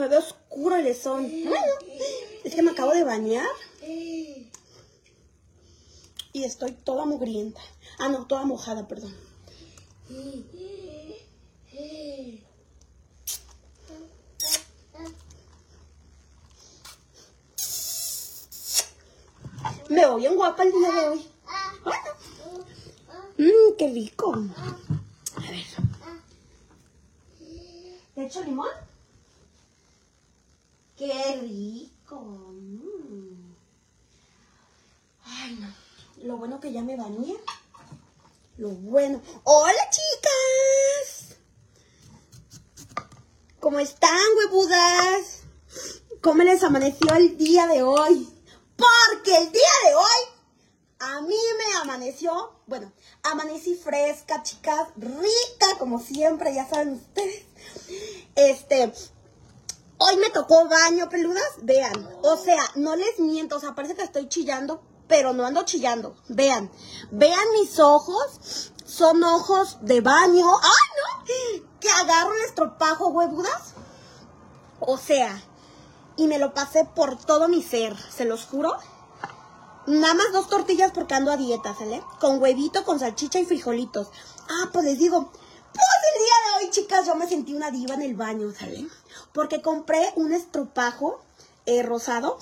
me ve oscuro el. Bueno, es que me acabo de bañar. Y estoy toda mugrienta. Ah, no, toda mojada, perdón. Me veo bien guapa el día de hoy. Mmm, qué rico. A ver. ¿Le echo limón? Qué rico. Mm. Ay, no. Lo bueno que ya me bañé. Lo bueno. ¡Hola, chicas! ¿Cómo están, huevudas? ¿Cómo les amaneció el día de hoy? Porque el día de hoy a mí me amaneció, bueno, amanecí fresca, chicas, rica como siempre, ya saben ustedes. Este, hoy me tocó baño, peludas, vean, o sea, no les miento, o sea, parece que estoy chillando, pero no ando chillando. Vean, vean mis ojos, son ojos de baño. ¡Ay, no! Que agarro el estropajo, huevudas. O sea, y me lo pasé por todo mi ser, se los juro. Nada más dos tortillas porque ando a dieta, ¿sale? Con huevito, con salchicha y frijolitos. Ah, pues les digo, pues el día de hoy, chicas, yo me sentí una diva en el baño, ¿sale? Porque compré un estropajo eh, rosado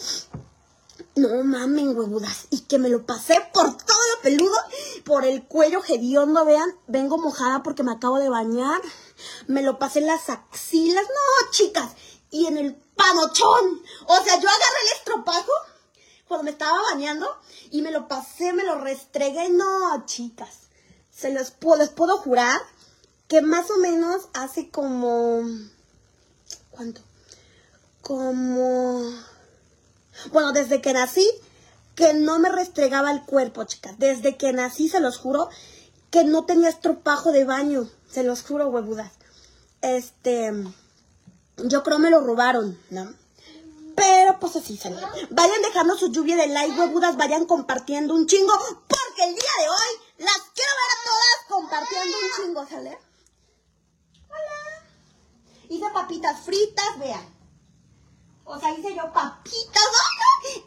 no mamen, huevudas. Y que me lo pasé por todo lo peludo, por el cuello hediondo, vean. Vengo mojada porque me acabo de bañar. Me lo pasé en las axilas. No, chicas. Y en el panochón. O sea, yo agarré el estropajo cuando me estaba bañando y me lo pasé, me lo restregué. No, chicas. Se puedo, les puedo jurar que más o menos hace como... ¿Cuánto? Como bueno, desde que nací, que no me restregaba el cuerpo, chicas. Desde que nací, se los juro, que no tenía estropajo de baño. Se los juro, huevudas. Este, yo creo me lo robaron, ¿no? Pero pues así salió. Vayan dejando su lluvia de like, huevudas, vayan compartiendo un chingo, porque el día de hoy las quiero ver a todas compartiendo un chingo, ¿sale? Hice papitas fritas, vean. O sea, hice yo papitas.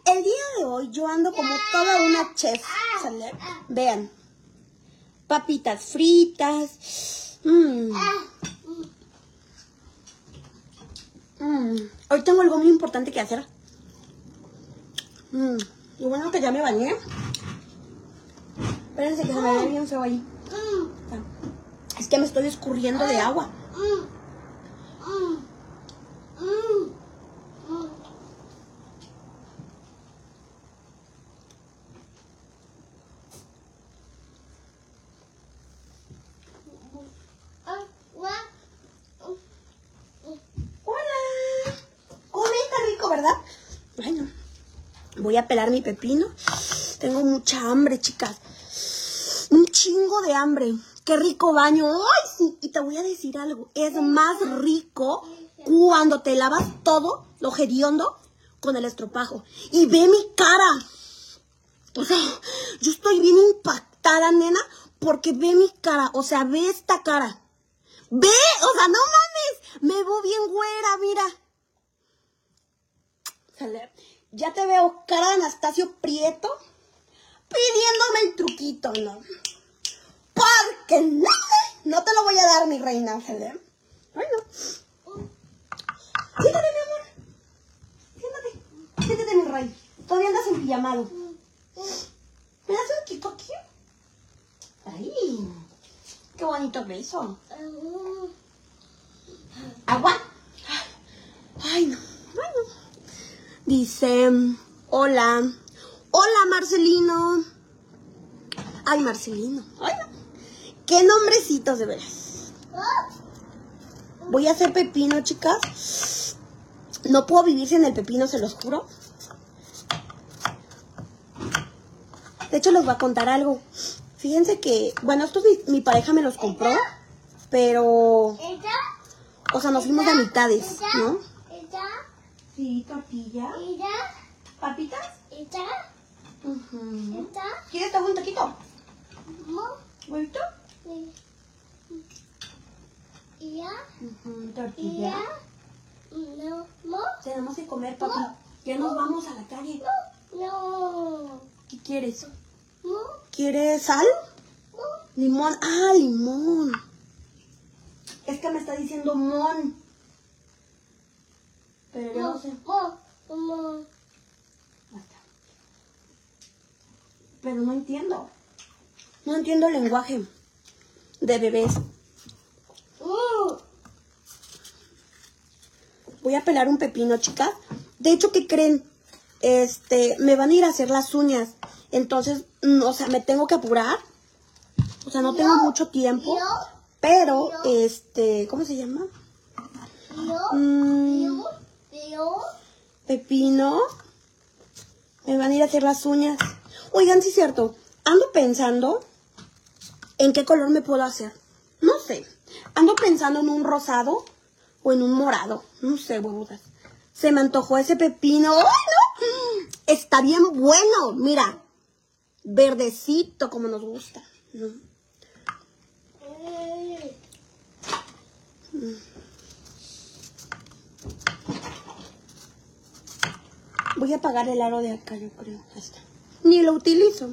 El día de hoy yo ando como toda una chef. ¿sale? Vean. Papitas fritas. Mm. Mm. Hoy tengo algo muy importante que hacer. Mm. Y bueno que ya me bañé. Espérense que se me ve bien feo ahí. Es que me estoy escurriendo de agua. Voy a pelar mi pepino. Tengo mucha hambre, chicas. Un chingo de hambre. Qué rico baño. ¡Ay! Y te voy a decir algo. Es más rico cuando te lavas todo lo hediondo con el estropajo. Y ve mi cara. O sea, yo estoy bien impactada, nena, porque ve mi cara. O sea, ve esta cara. Ve, o sea, no mames. Me veo bien güera, mira. Ya te veo cara de Anastasio Prieto pidiéndome el truquito, ¿no? Porque no, no te lo voy a dar, mi reina, ¿sale? Bueno. Siéntate, mi amor. Siéntate. Siéntate, mi rey. Todavía andas en pijamado. ¿Me das un kiko aquí? Ay, qué bonito beso. Agua. Ay, no. Bueno. Dice, hola, hola Marcelino. Ay, Marcelino. Ay, Qué nombrecitos de veras. Voy a hacer pepino, chicas. No puedo vivir sin el pepino, se los juro. De hecho, les voy a contar algo. Fíjense que, bueno, estos mi, mi pareja me los compró, pero... O sea, nos fuimos de mitades, ¿no? Sí, tortilla. ¿Papitas? ¿Quieres tomar un taquito? ¿Huevito? Uh -huh. Tortilla. No, no, Tenemos que comer, papi. Ya nos vamos a la calle. no, ¿Qué quieres? no, ¿Quieres sal? no. Limón. Ah, limón. Es que me está diciendo mon. Pero yo no sé. Mo, mo. Basta. Pero no entiendo. No entiendo el lenguaje de bebés. Voy a pelar un pepino, chicas. De hecho, ¿qué creen? Este, me van a ir a hacer las uñas. Entonces, mm, o sea, me tengo que apurar. O sea, no tengo mucho tiempo. Pero, este, ¿cómo se llama? Mm, pepino. Me van a ir a hacer las uñas. Oigan, sí es cierto. Ando pensando en qué color me puedo hacer. No sé. Ando pensando en un rosado o en un morado. No sé, huevudas. Se me antojó ese pepino. ¡Ay, no! Está bien bueno. Mira. Verdecito como nos gusta. ¿no? Mm. Voy a apagar el aro de acá, yo creo. Ni lo utilizo.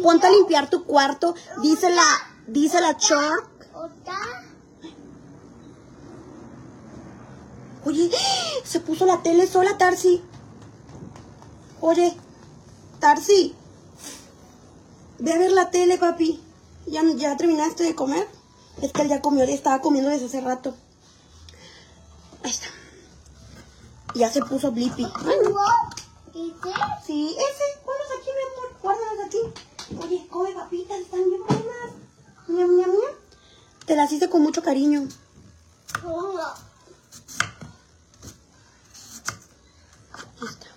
Ponte a limpiar tu cuarto. Dice la, dice la. Otra. Oye, se puso la tele sola, Tarsi. Oye, Tarsi. Ve a ver la tele, papi. ¿Ya, ya terminaste de comer? Es que él ya comió, estaba comiendo desde hace rato. Ahí está. Ya se puso Blippi. ¿Y qué? Sí, ese. Ponlos aquí, mi amor. Guárdalos aquí. Oye, come papitas, están bien buenas. Ñam, ñam, ñam. Te las hice con mucho cariño. Está.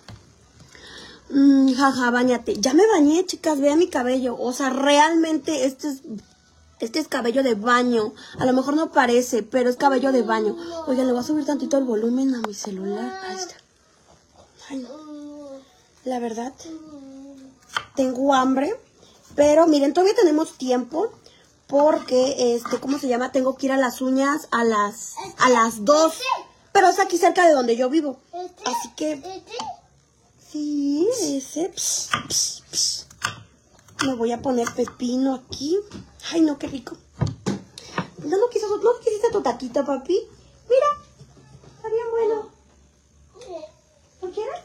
Mm, jaja, bañate. Ya me bañé, chicas. Vean mi cabello. O sea, realmente este es, este es cabello de baño. A lo mejor no parece, pero es cabello de baño. Oigan, le voy a subir tantito el volumen a mi celular. Ahí está. Ay, no. La verdad, tengo hambre. Pero miren, todavía tenemos tiempo. Porque, este, ¿cómo se llama? Tengo que ir a las uñas a las, a las 2. Pero es aquí cerca de donde yo vivo. Así que. Sí, ese. Ps, ps, ps. Me voy a poner pepino aquí. Ay, no, qué rico. No, no, quisiste, no quisiste tu taquito, papi. Mira, está bien bueno. ¿Lo quieres?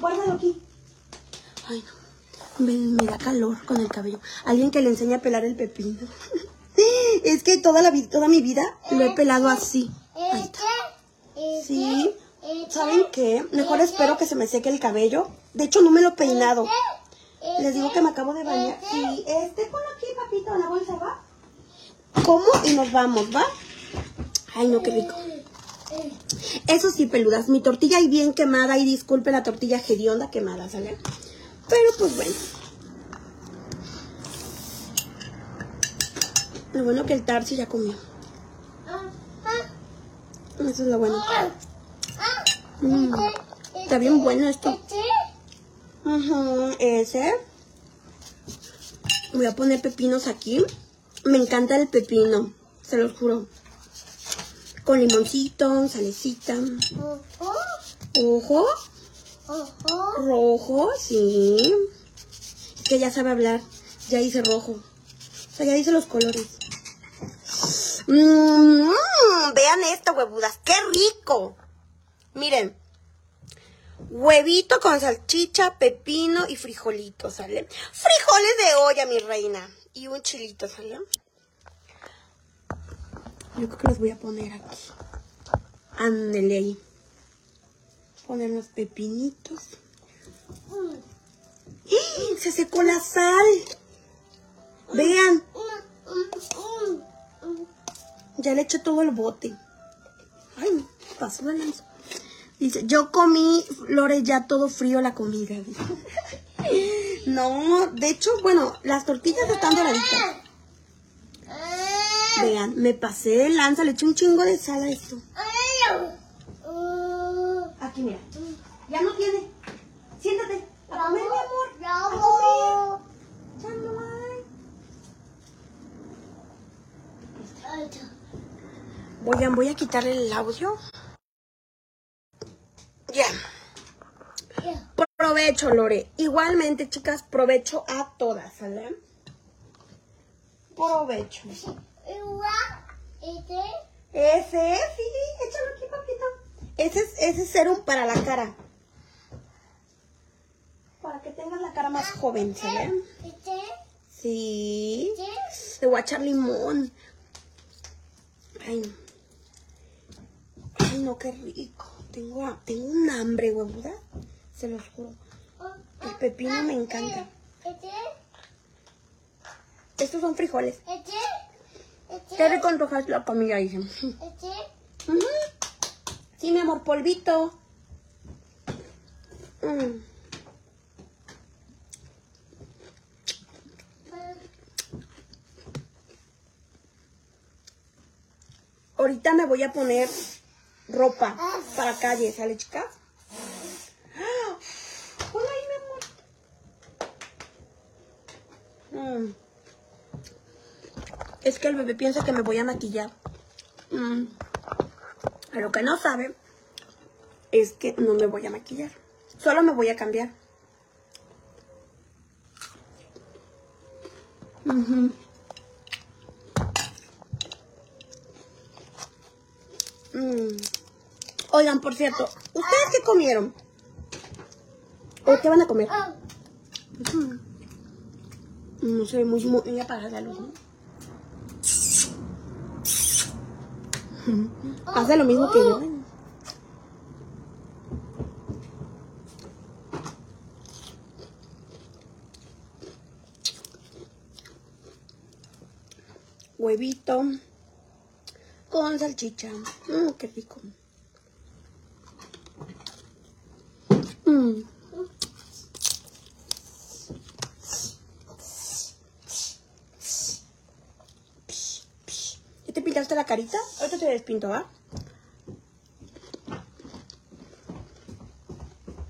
Guárdalo aquí. Ay, no. Me, da calor con el cabello. Alguien que le enseñe a pelar el pepino. es que toda, la, toda mi vida lo he pelado así. Ahí está. Sí. ¿Saben qué? Mejor espero que se me seque el cabello. De hecho, no me lo he peinado. Les digo que me acabo de bañar. Sí, este, ponlo aquí, papito, la bolsa, ¿va? Como y nos vamos, ¿va? Ay, no, qué rico. Eso sí, peludas, mi tortilla ahí bien quemada y disculpe la tortilla hedionda quemada, ¿sale? Pero pues bueno. Lo bueno que el Tarsi ya comió. Eso es lo bueno. Mm, Está bien bueno esto. Ese. Voy a poner pepinos aquí. Me encanta el pepino, se los juro. Con limoncito, salecita. Ojo. Ojo, Ojo. rojo, sí. Que ya sabe hablar. Ya dice rojo. O sea, ya dice los colores. Mm, vean esto, huevudas. ¡Qué rico! Miren. Huevito con salchicha, pepino y frijolitos, ¿sale? Frijoles de olla, mi reina. Y un chilito, ¿sale? Yo creo que los voy a poner aquí. Ándele ahí. Poner los pepinitos. ¡Ih! Se secó la sal. Vean, ya le eché todo el bote. Ay, pasó de lanza. Dice, yo comí, Lore, ya todo frío la comida. No, de hecho, bueno, las tortillas están doraditas. Vean, me pasé de lanza, le eché un chingo de sal a esto. Aquí, mira. Ya no tiene. Siéntate. A comer, mi amor. A comer. Ya no hay. Voy a voy a quitarle el audio. Ya. Ya. Provecho, Lore. Igualmente, chicas, provecho a todas, ¿sale? Provecho. Igual. Este. Ese, sí, échalo aquí. Ese es, ese es serum para la cara. Para que tengas la cara más joven. Este. Sí. Le voy a echar limón. Ay. Ay, no, qué rico. Tengo, tengo un hambre, huevuda. Se los juro. El pepino me encanta. Estos son frijoles. Qué rico antojas la comida. Ujú. Sí, mi amor, polvito. Mm. Ahorita me voy a poner ropa para calle, ¿sale, chicas? Hola mi amor. Mm. Es que el bebé piensa que me voy a maquillar. Mm. A lo que no sabe es que no me voy a maquillar. Solo me voy a cambiar. Mm. Oigan, por cierto, ¿ustedes qué comieron? ¿O qué van a comer? Ujú. No sé, muy, muy apagada la luz, ¿no? Hace lo mismo que yo. Huevito con salchicha. Mm, qué rico. Mm. ¿Ya te pintaste la carita? Ahorita te despinto, ¿va?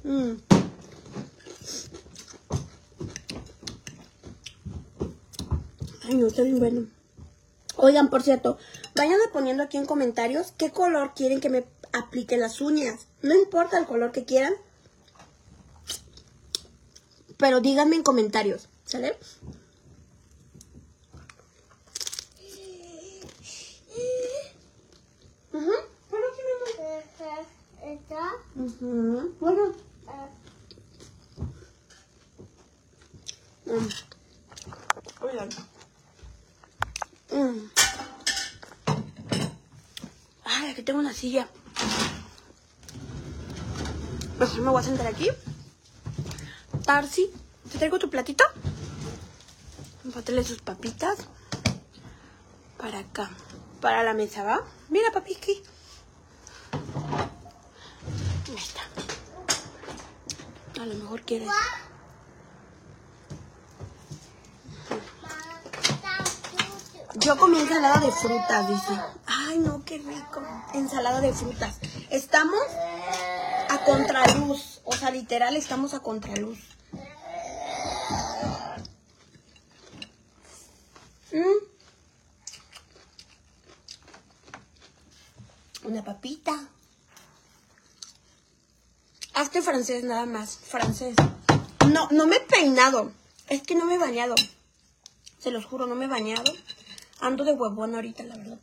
Mm. Ay, no, está bien bueno. Oigan, por cierto, vayan poniendo aquí en comentarios qué color quieren que me aplique las uñas. No importa el color que quieran. Pero díganme en comentarios, ¿sale? Ujú. Bueno, sí, mi amor. Esta. Bueno. Ah. Mm. Oigan. Mm. Ay, aquí tengo una silla. Mejor me voy a sentar aquí. Tarsi, ¿te traigo tu platito? Pátele sus papitas. Para acá. Para la mesa, ¿va? Mira, papi, aquí. Ahí está. A lo mejor quieres. Yo comí ensalada de frutas, dice. Ay, no, qué rico. Ensalada de frutas. Estamos a contraluz. O sea, literal, estamos a contraluz. Mm. Una papita. Francés nada más. Francés. No, no me he peinado. Es que no me he bañado. Se los juro, no me he bañado. Ando de huevón ahorita, la verdad.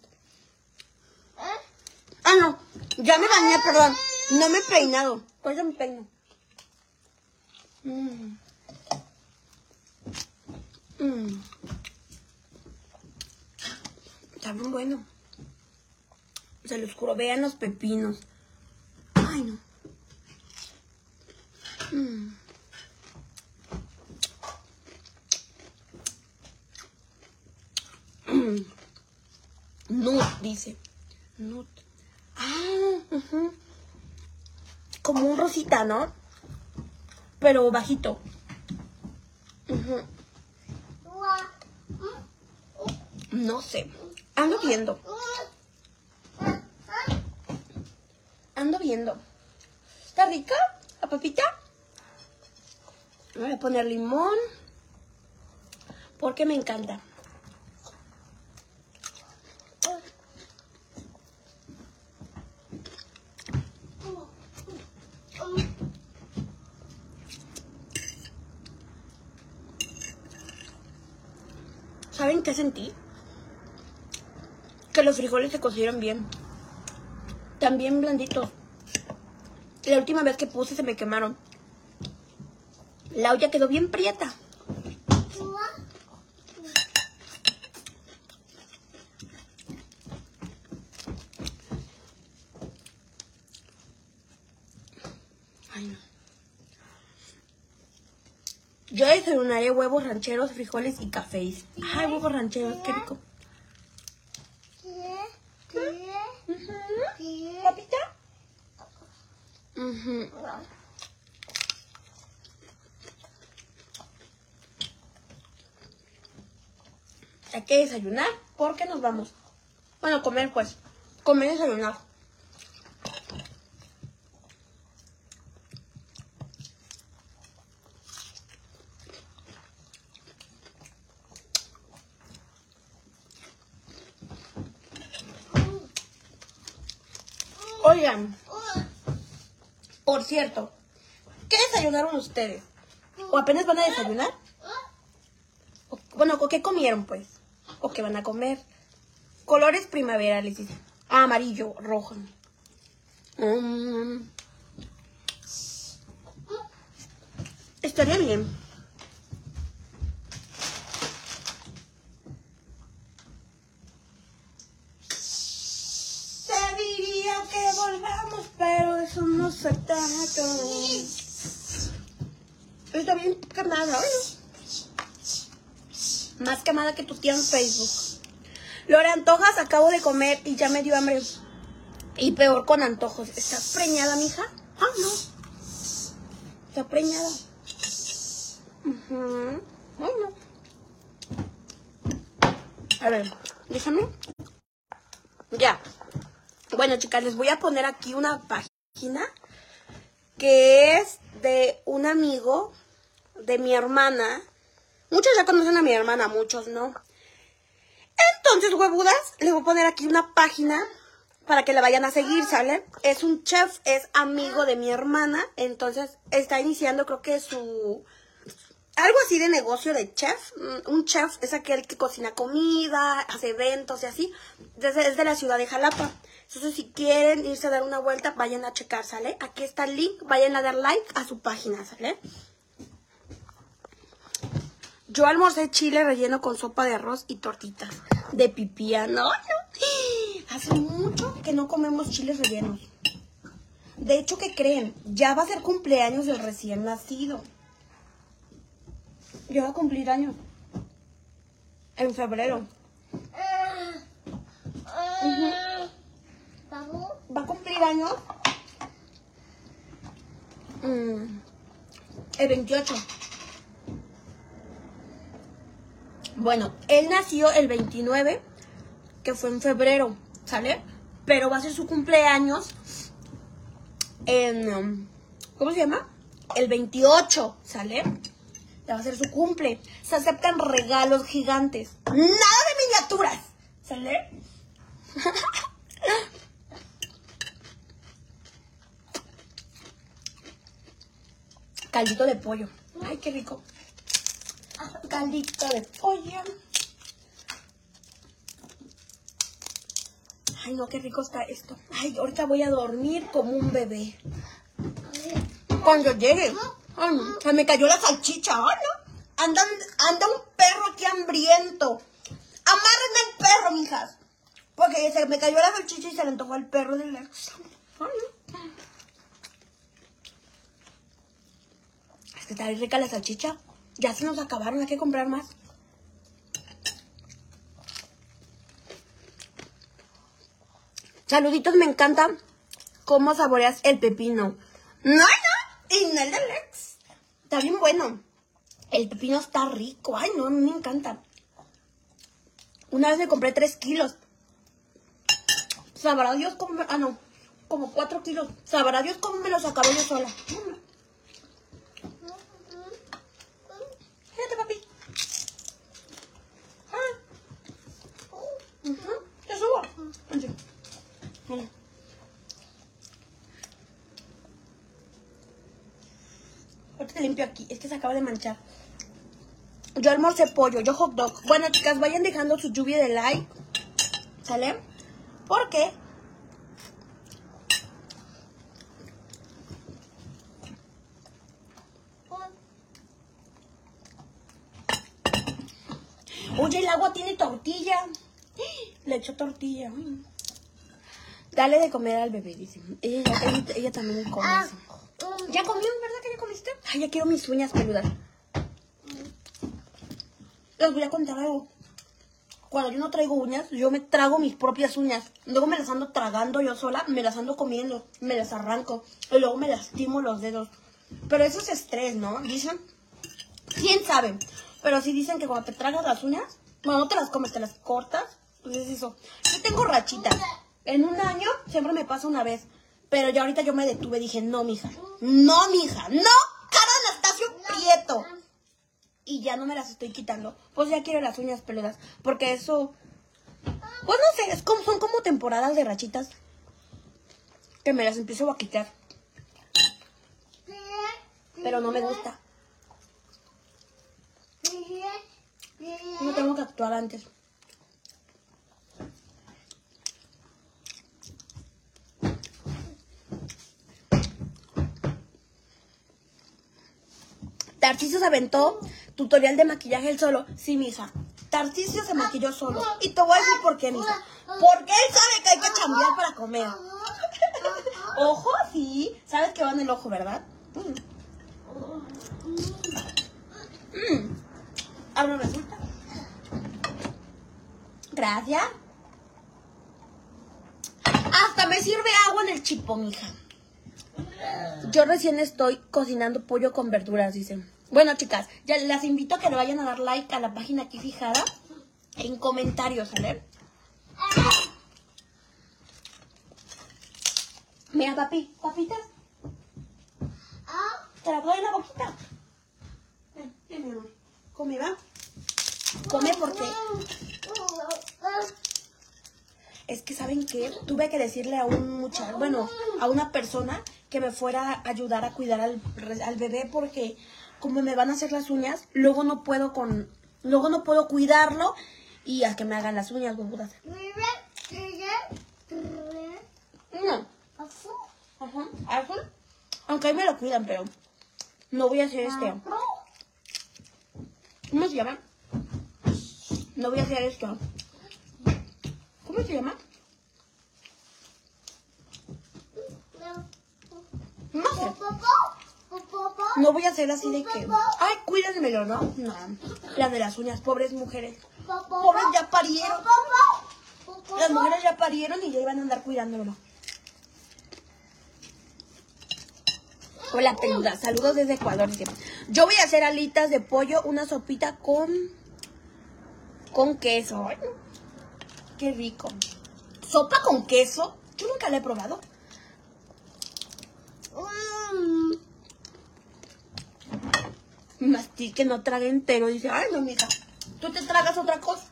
Ah, no. Ya me bañé, perdón. No me he peinado. Pues ya me peino. Mm. Mm. Está bien bueno. Se los juro, vean los pepinos. Ay, no. Mm. Nut, dice. Nut. Ah, ujú. Como un rosita, ¿no? Pero bajito. Ujú. No sé. Ando viendo. Ando viendo. ¿Está rica la papita? Voy a poner limón porque me encanta. ¿Saben qué sentí? Que los frijoles se cocieron bien. También blanditos. La última vez que puse se me quemaron. La olla quedó bien prieta. Ay, no. Yo desayunaré huevos rancheros, frijoles y cafés. Ay, huevos rancheros, qué rico. ¿Papita? Ujú. Hay que desayunar porque nos vamos. Bueno, comer pues. Comer y desayunar. Oigan, por cierto, ¿qué desayunaron ustedes? ¿O apenas van a desayunar? Bueno, ¿o ¿qué comieron pues? ¿O qué van a comer? Colores primaverales, dice. Amarillo, rojo. Mm. Estaría bien. Se diría que volvamos, pero eso no se trata. Está bien quemada, ¿no? Más quemada que tu tía en Facebook. Lore Antojas, acabo de comer y ya me dio hambre. Y peor con antojos. ¿Estás preñada, mija? Ah, no. Está preñada. Ujú. Ay, no. A ver, déjame. Ya. Bueno, chicas, les voy a poner aquí una página que es de un amigo de mi hermana. Muchos ya conocen a mi hermana, muchos no. Entonces, huevudas, les voy a poner aquí una página para que la vayan a seguir, ¿sale? Es un chef, es amigo de mi hermana, entonces está iniciando creo que su... Algo así de negocio de chef. Mm, Un chef es aquel que cocina comida, hace eventos y así. Desde, es de la ciudad de Jalapa. Entonces, si quieren irse a dar una vuelta, vayan a checar, ¿sale? Aquí está el link, vayan a dar like a su página, ¿sale? Yo almorcé chile relleno con sopa de arroz y tortitas de pipía. No, no. Hace mucho que no comemos chiles rellenos. De hecho, ¿qué creen? Ya va a ser cumpleaños del recién nacido. Ya va a cumplir años. En febrero. Va a cumplir años. mm, el 28. Bueno, él nació el 29, que fue en febrero, ¿sale? Pero va a ser su cumpleaños en... um, ¿Cómo se llama? El 28, ¿sale? Ya va a ser su cumple. Se aceptan regalos gigantes. Nada de miniaturas, ¿sale? Caldito de pollo. Ay, qué rico. Caldito de pollo. Ay, no, qué rico está esto. Ay, ahorita voy a dormir como un bebé. Cuando llegue. Ay, se me cayó la salchicha. Ay, no. Anda, anda un perro aquí hambriento. Amárrenme el perro, mijas. Porque se me cayó la salchicha y se le antojó al perro. Ay, no. Es que está bien rica la salchicha. Ya se nos acabaron, hay que comprar más. Saluditos, me encanta cómo saboreas el pepino. No, no, y no el del ex. Está bien bueno. El pepino está rico. Ay, no, me encanta. Una vez me compré 3 kilos. Sabrá Dios cómo me... Ah, no. Como 4 kilos. Sabrá Dios cómo me los acabé yo sola. Fíjate, papi. Ah. Ujú, Te subo. Así. Mira. Ahorita te limpio aquí. Es que se acaba de manchar. Yo almorcé pollo, yo hot dog. Bueno, chicas, vayan dejando su lluvia de like. ¿Sale? Porque Oye, el agua tiene tortilla. Le echó tortilla. Dale de comer al bebé, dice. Ella, ella, ella también come. Ah, dice. um, ¿Ya comió? ¿Verdad que ya comiste? Ay, ya quiero mis uñas peludas. Les voy a contar algo. Cuando yo no traigo uñas, yo me trago mis propias uñas. Luego me las ando tragando yo sola, me las ando comiendo, me las arranco. Y luego me lastimo los dedos. Pero eso es estrés, ¿no? Dicen. ¿Quién sabe? Pero sí dicen que cuando te tragas las uñas, bueno, no te las comes, te las cortas. Pues es eso. Yo tengo rachitas. En un año siempre me pasa una vez. Pero ya ahorita yo me detuve, dije, no, mija. No, mija. No, Y ya no me las estoy quitando. Pues ya quiero las uñas peludas. Porque eso. Pues no sé, es como, son como temporadas de rachitas. Que me las empiezo a quitar. Pero no me gusta. No tengo que actuar antes. Tarcisio se aventó tutorial de maquillaje él solo. Sí, mija. Tarcisio se maquilló solo. Y te voy a decir por qué, mija. Porque él sabe que hay que chambear para comer. Ojo, sí. Sabes que va en el ojo, ¿verdad? Mm. Mm. Ahora resulta. Gracias. Hasta me sirve agua en el chipo, mija. Yo recién estoy cocinando pollo con verduras, dicen. Bueno, chicas, ya las invito a que le vayan a dar like a la página aquí fijada en comentarios, ¿sale? Mira, papi, papitas, te la doy en la boquita. Ven, ven, mi amor. Come, va. Come porque es que saben que tuve que decirle a un muchacho, bueno, a una persona que me fuera a ayudar a cuidar al, al bebé porque como me van a hacer las uñas, luego no puedo con, luego no puedo cuidarlo y a que me hagan las uñas, huevudas. No, ajá, azul. Aunque ahí me lo cuidan, pero no voy a hacer este. ¿Cómo se llama? No voy a hacer esto. ¿Cómo se llama? No sé. No voy a hacer así de que. Ay, cuídenmelo, ¿no? No. La de las uñas, pobres mujeres. Pobres ya parieron. Las mujeres ya parieron y ya iban a andar cuidándolo. Hola, peluda. Saludos desde Ecuador. Yo voy a hacer alitas de pollo, una sopita con. con queso. Qué rico. ¿Sopa con queso? Yo nunca la he probado. Mastique, no traga entero. Dice, ay, no, mija. Tú te tragas otra cosa.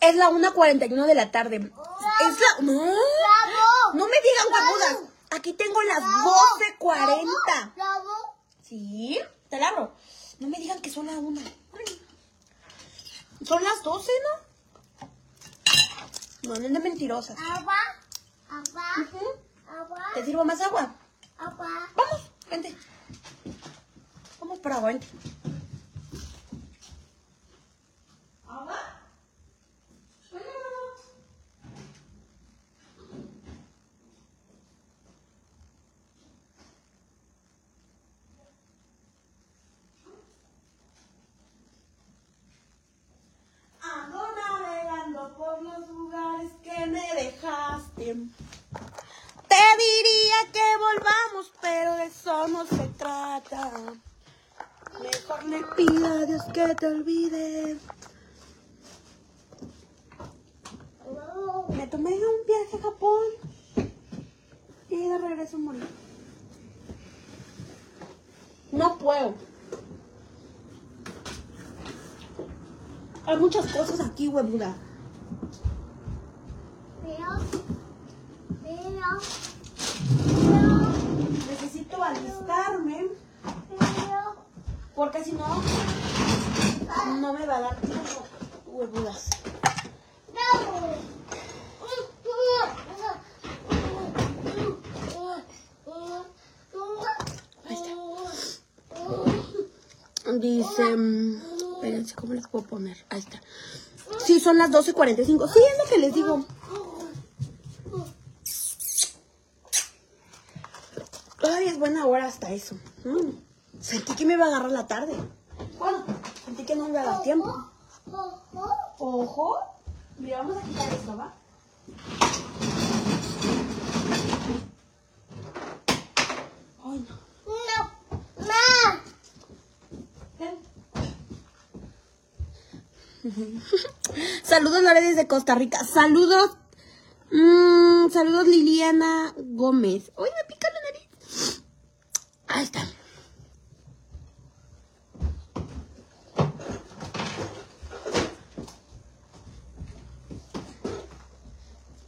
Es la 1.41 de la tarde. Es la... No. No me digan huevudas. Aquí tengo las 12.40. Sí, te la abro. No me digan que son las 1. Son las 12, ¿no? No, no de mentirosas. Ujú. ¿Te sirvo más agua? Vamos, vente. Vamos por agua, vente. ¿Agua? Ando navegando por los lugares que me dejaste. Te diría que volvamos, pero de eso no se trata. Mejor le pido a Dios que te olvide. Me tomé un viaje a Japón y de regreso morí. No puedo. Hay muchas cosas aquí, huevuda. Porque si no, no me va a dar tiempo. Huevudas. Dice, mm, espérense, ¿cómo les puedo poner? Ahí está. Sí, son las 12.45. Sí, es lo que les digo. Todavía es buena hora hasta eso. Mm, Sentí que me iba a agarrar la tarde. Bueno, sentí que no me iba a dar tiempo. Ojo. Mira, vamos a quitar esto, ¿va? Ay, no. Ven. Saludos, Lore, desde Costa Rica. Saludos. mm, saludos, Liliana Gómez. Uy, me pica la nariz. Ahí está.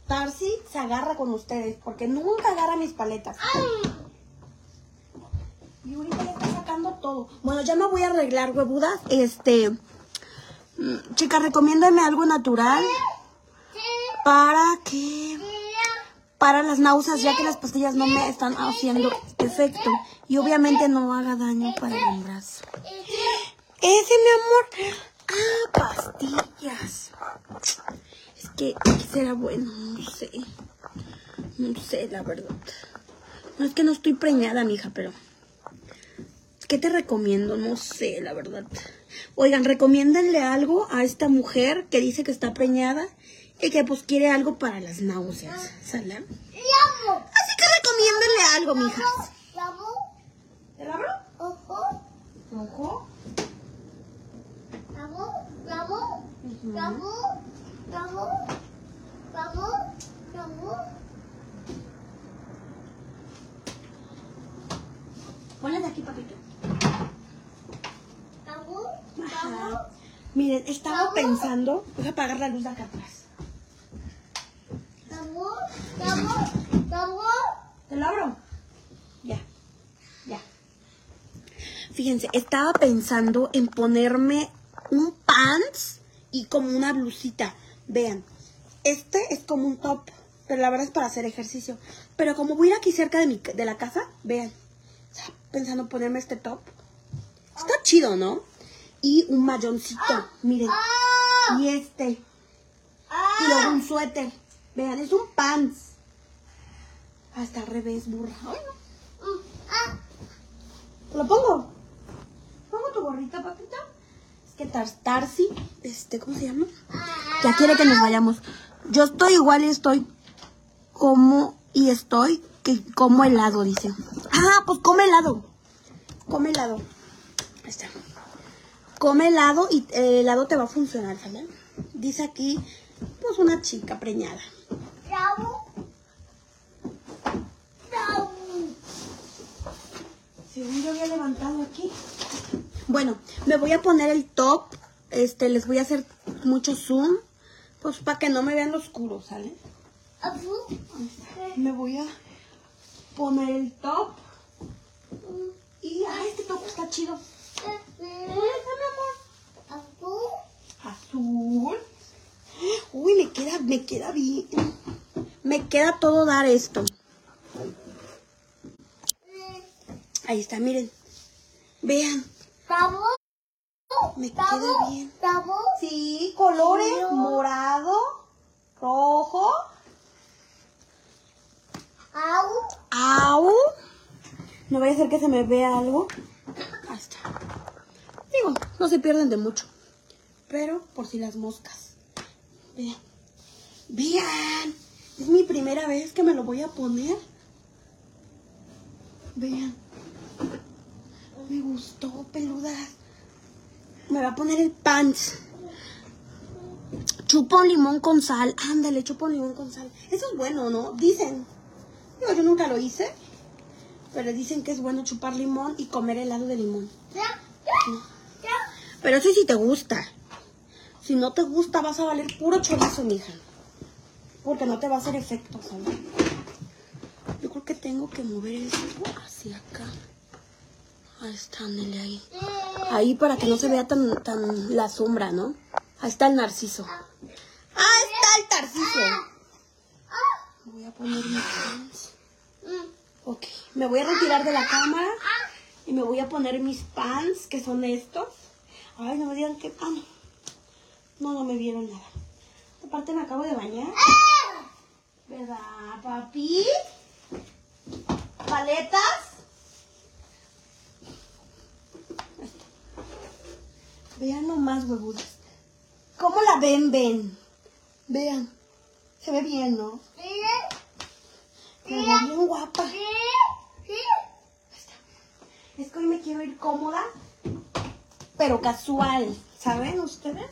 Tarsi se agarra con ustedes porque nunca agarra mis paletas. Y ahorita ya está sacando todo. Bueno, ya me voy a arreglar, huevudas. Este. mm, Chicas, recomiéndame algo natural para que. Para las náuseas, ya que las pastillas no me están haciendo efecto. Y obviamente no haga daño para el brazo. Ese, mi amor. Ah, pastillas. Que, ¿qué será bueno? No sé. No sé, la verdad. No es que no estoy preñada, mija, pero. ¿Qué te recomiendo? No sé, la verdad. Oigan, recomiéndenle algo a esta mujer que dice que está preñada y que pues quiere algo para las náuseas. ¿Sale? Así que recomiéndenle algo, mijas. ¿Te la abro? Ojo. Ponle de aquí, papito. Ajá. Miren, estaba pensando. Voy a apagar la luz de acá atrás. ¿Te lo abro? Ya. Ya. Fíjense, estaba pensando en ponerme un pants y como una blusita. Vean, este es como un top, pero la verdad es para hacer ejercicio. Pero como voy a ir aquí cerca de, mi, de la casa, vean, pensando en ponerme este top. Está chido, ¿no? Y un mayoncito, miren. Y este. Y luego un suéter. Vean, es un pants. Hasta al revés, burra. Ay, no. ¿Te lo pongo? ¿Pongo tu gorrita, papita? Que Tar Tarsi, este, ¿cómo se llama? Ya quiere que nos vayamos. Yo estoy igual y estoy como y estoy que como helado, dice. Ah, pues come helado. Come helado. Ahí está. Come helado y el helado te va a funcionar, ¿sale? Dice aquí, pues una chica preñada. Según yo había levantado aquí. Bueno, me voy a poner el top. Este, les voy a hacer mucho zoom. Pues para que no me vean lo oscuro, ¿sale? Me voy a poner el top. Y, ay, este top está chido. Azul. Uy, me queda, me queda bien. Me queda todo dar esto. Ahí está, miren. Vean. Me queda bien. Sí, colores morado, rojo, au. No vaya a ser que se me vea algo. Ahí está. Digo, no se pierden de mucho. Pero por si las moscas. Vean. Vean. Es mi primera vez que me lo voy a poner. Vean. Me gustó, peludas. Me va a poner el pants. Chupa un limón con sal. Ándale, chupa un limón con sal. Eso es bueno, ¿no? Dicen. Digo, yo nunca lo hice. Pero dicen que es bueno chupar limón y comer helado de limón. Pero eso sí te gusta. Si no te gusta, vas a valer puro chorizo, mija. Porque no te va a hacer efecto. Yo creo que tengo que mover esto hacia acá. Ahí está, ándale ahí. Ahí para que no se vea tan, tan la sombra, ¿no? Ahí está el narciso. Ah, está el tarciso. Voy a poner mis pants. Ok, me voy a retirar de la cámara y me voy a poner mis pants, que son estos. Ay, no me digan que... Ah, no. No, no me vieron nada. Aparte me acabo de bañar. ¿Verdad, papi? ¿Paletas? Ahí está. Vean nomás, huevudas. ¿Cómo la ven, ven? Vean. Se ve bien, ¿no? Me veo bien guapa. Es que hoy me quiero ir cómoda, pero casual. ¿Saben ustedes?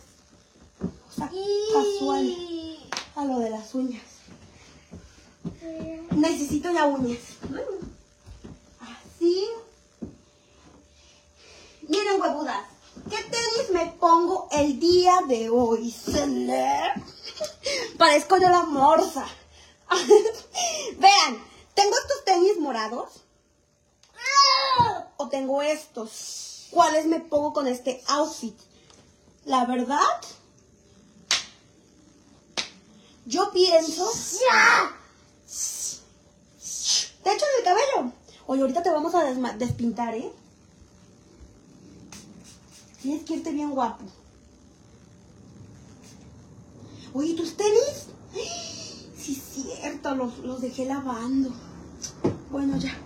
O sea, casual. A lo de las uñas. Necesito ya uñas. Así. Miren, huevudas. ¿Qué tenis me pongo el día de hoy? Celeb? Parezco yo la morsa. Vean, tengo estos tenis morados. O tengo estos. ¿Cuáles me pongo con este outfit? La verdad, yo pienso. De hecho, el cabello. Oye, ahorita te vamos a despintar, ¿eh? Tienes que irte bien guapo. Oye, ¿tus tenis? Sí, cierto, los, los dejé lavando. Bueno, ya.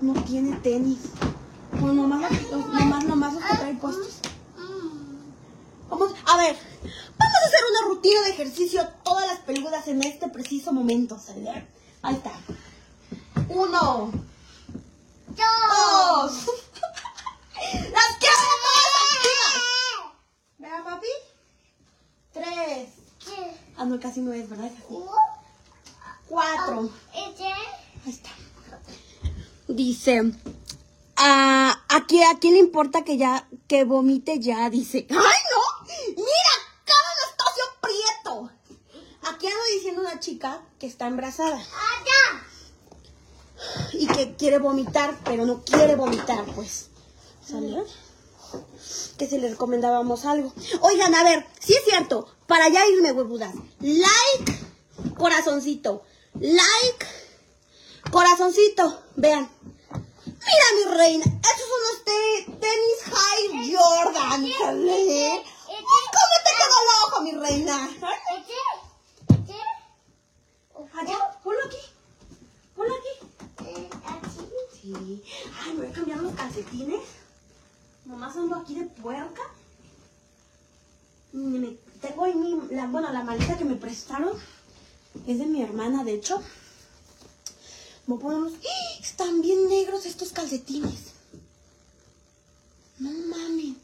No tiene tenis. Bueno, nomás los, nomás, nomás los que trae puestos. Vamos, a ver, vamos a hacer una rutina de ejercicio todas las peludas en este preciso momento, ¿sale? Ahí está. Uno, dos. Las quiero todas activas. Vea, papi. Tres. Ah, no, casi no es, ¿verdad? Es así. Cuatro. Ahí está. Dice, ah, ¿a, quién, ¿a quién le importa que ya, que vomite ya? Dice, ¡ay no! ¡Mira! ¡Cada Anastasio Prieto! Aquí ando diciendo una chica que está embarazada y que quiere vomitar, pero no quiere vomitar, pues. ¿Sale? Que si le recomendábamos algo. Oigan, a ver, sí es cierto, para ya irme, huevudas. Like, corazoncito. Like, corazoncito. Vean. Mira, mi reina, estos son los te- tenis High Jordan. ¿Sale? ¿Cómo te quedó el ojo, mi reina? Allá, ponlo aquí. Ponlo aquí. Sí. Ay, me voy a cambiar los calcetines. Nomás ando aquí de puerca. Tengo ahí mi, bueno, la maleta que me prestaron. Es de mi hermana, de hecho. Voy a poner unos- ¡Ah! Están bien negros estos calcetines. No mames.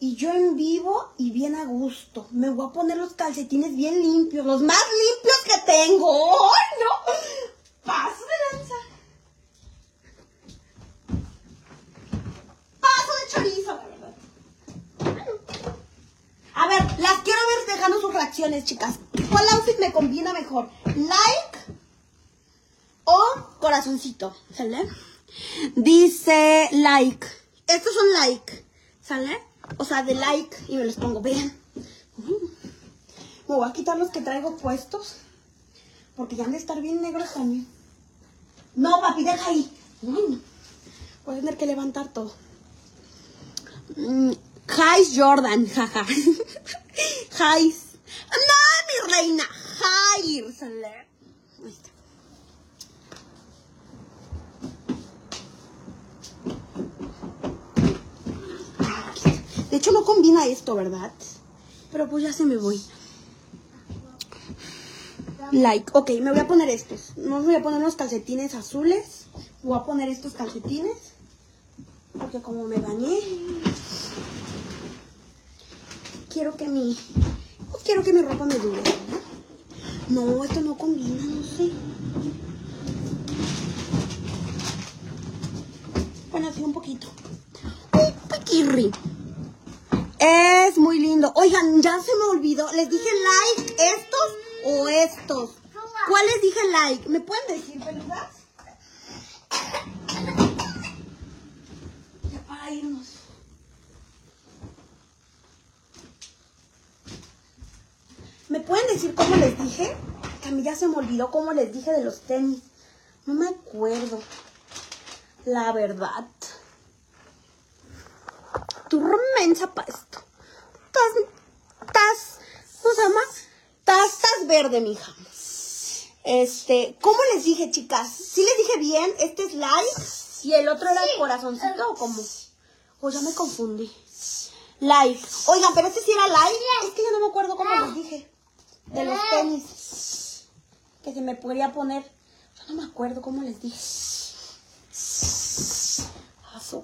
Y yo en vivo y bien a gusto. Me voy a poner los calcetines bien limpios. Los más limpios que tengo. ¡Ay, no! Paso de lanza. Paso de chorizo, la verdad. A ver, las quiero ver dejando sus reacciones, chicas. ¿Cuál outfit me combina mejor? ¿Like o corazoncito? ¿Sale? Dice like. Estos son like. ¿Sale? O sea, de like. Y me los pongo. Mm. Me voy a quitar los que traigo puestos. Porque ya han de estar bien negros también. No, papi, deja ahí. Mm. Voy a tener que levantar todo. Highs Jordan, jaja. Highs. No, mi reina. Ahí está. De hecho no combina esto, ¿verdad? Pero pues ya se me voy. Like, ok, me voy a poner estos. No voy a poner unos calcetines azules. Voy a poner estos calcetines. Porque como me bañé. Quiero que mi. Pues quiero que mi ropa me dure. ¿verdad? No, esto no combina, no sé. Bueno, así un poquito. Un piquirri. Es muy lindo. Oigan, ya se me olvidó. ¿Les dije like estos o estos? ¿Cuál les dije like? ¿Me pueden decir, peludas? Ya para irnos. ¿Me pueden decir cómo les dije? Que a mí ya se me olvidó cómo les dije de los tenis. No me acuerdo. La verdad. Tú mensa para esto. Estás, estás, ¿cómo se llama? Estás, estás verde, mija. Este, ¿cómo les dije, chicas? ¿Sí les dije bien? Este es like y el otro era el corazoncito o cómo? O ya me confundí. Like. Oigan, pero este sí era like. Es que yo no me acuerdo cómo les dije. De los tenis. Que se me podría poner. Yo no me acuerdo cómo les dije.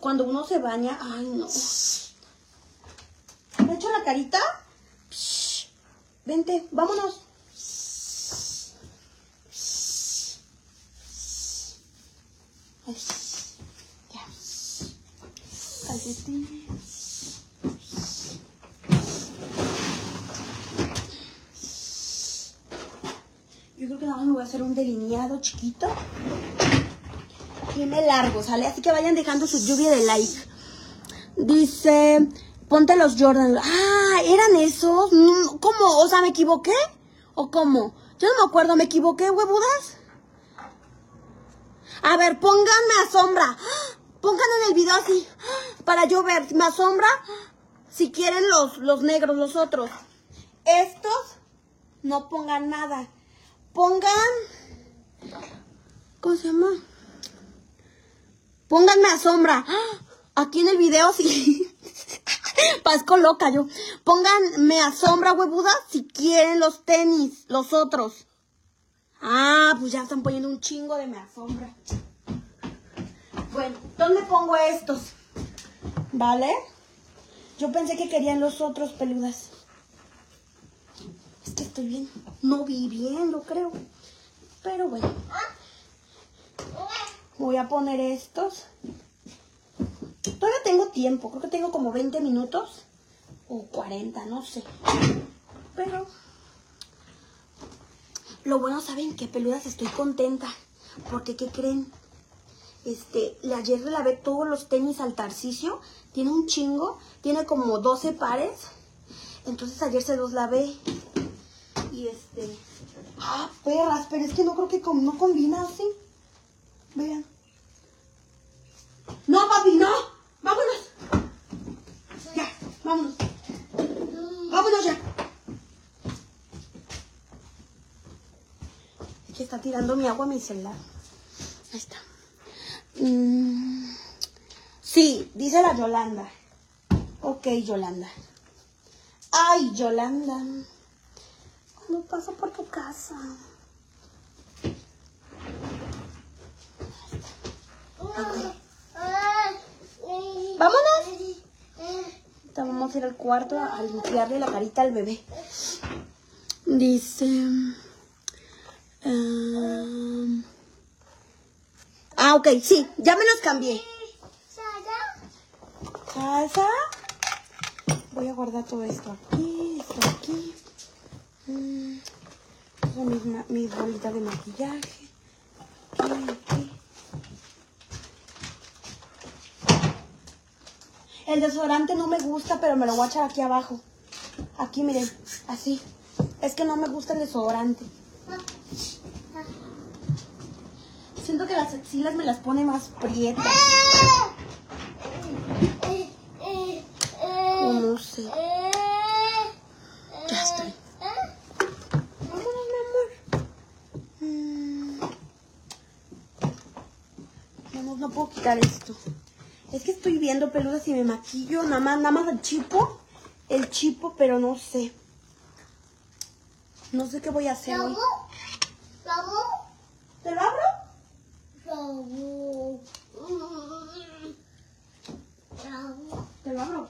Cuando uno se baña, ay no. ¿Me echo la carita? Vente, vámonos. Ya. Calcetines. Yo creo que nada más me voy a hacer un delineado chiquito. Y me largo, ¿sale? Así que vayan dejando su lluvia de like. Dice, ponte los Jordan. Ah, ¿eran esos? Mm, ¿Cómo? O sea, ¿me equivoqué? ¿O cómo? Yo no me acuerdo, ¿me equivoqué, huevudas? A ver, pónganme a sombra. Pongan en el video así. Para yo. Me asombra. Si quieren los, los negros, los otros. Estos, no pongan nada. Pongan. ¿Cómo se llama? Pónganme a sombra. Aquí en el video sí. Pasco loca yo. Pónganme a sombra, huevuda, si quieren los tenis, los otros. Ah, pues ya están poniendo un chingo de me asombra. Bueno, ¿dónde pongo estos? ¿Vale? Yo pensé que querían los otros peludas. Es que estoy bien. No vi bien, lo creo. Pero bueno. Voy a poner estos. Todavía tengo tiempo. Creo que tengo como 20 minutos. O 40, no sé. Pero... Lo bueno, ¿saben qué? Peludas, estoy contenta. Porque, ¿qué creen? Este, ayer lavé todos los tenis al Tarcicio. Tiene un chingo. Tiene como 12 pares. Entonces ayer se los lavé. Y este... Ah, perras, pero es que no creo que no combina así. Vean. No, papi, no. Vámonos. Ya, vámonos. Vámonos ya. Es que está tirando mi agua a mi celular. Ahí está. Mm, Sí, dice la Yolanda. Ok, Yolanda. Ay, Yolanda. Cuando paso por tu casa. Vámonos. Ahorita vamos a ir al cuarto a limpiarle la carita al bebé. Dice... ehm, ah, ok, sí, ya me los cambié. Casa. Voy a guardar todo esto aquí, esto aquí. Mm, mis, mis bolitas de maquillaje. Aquí, aquí. El desodorante no me gusta, pero me lo voy a echar aquí abajo. Aquí, miren, así. Es que no me gusta el desodorante. Siento que las axilas me las pone más prietas. No sé. Ya. Vámonos, mi amor. Mm. Vamos, no puedo quitar esto. Es que estoy viendo peludas y me maquillo. Nada más, nada más el chipo. El chipo, pero no sé. No sé qué voy a hacer hoy. ¿Te lo abro? ¿Te lo abro?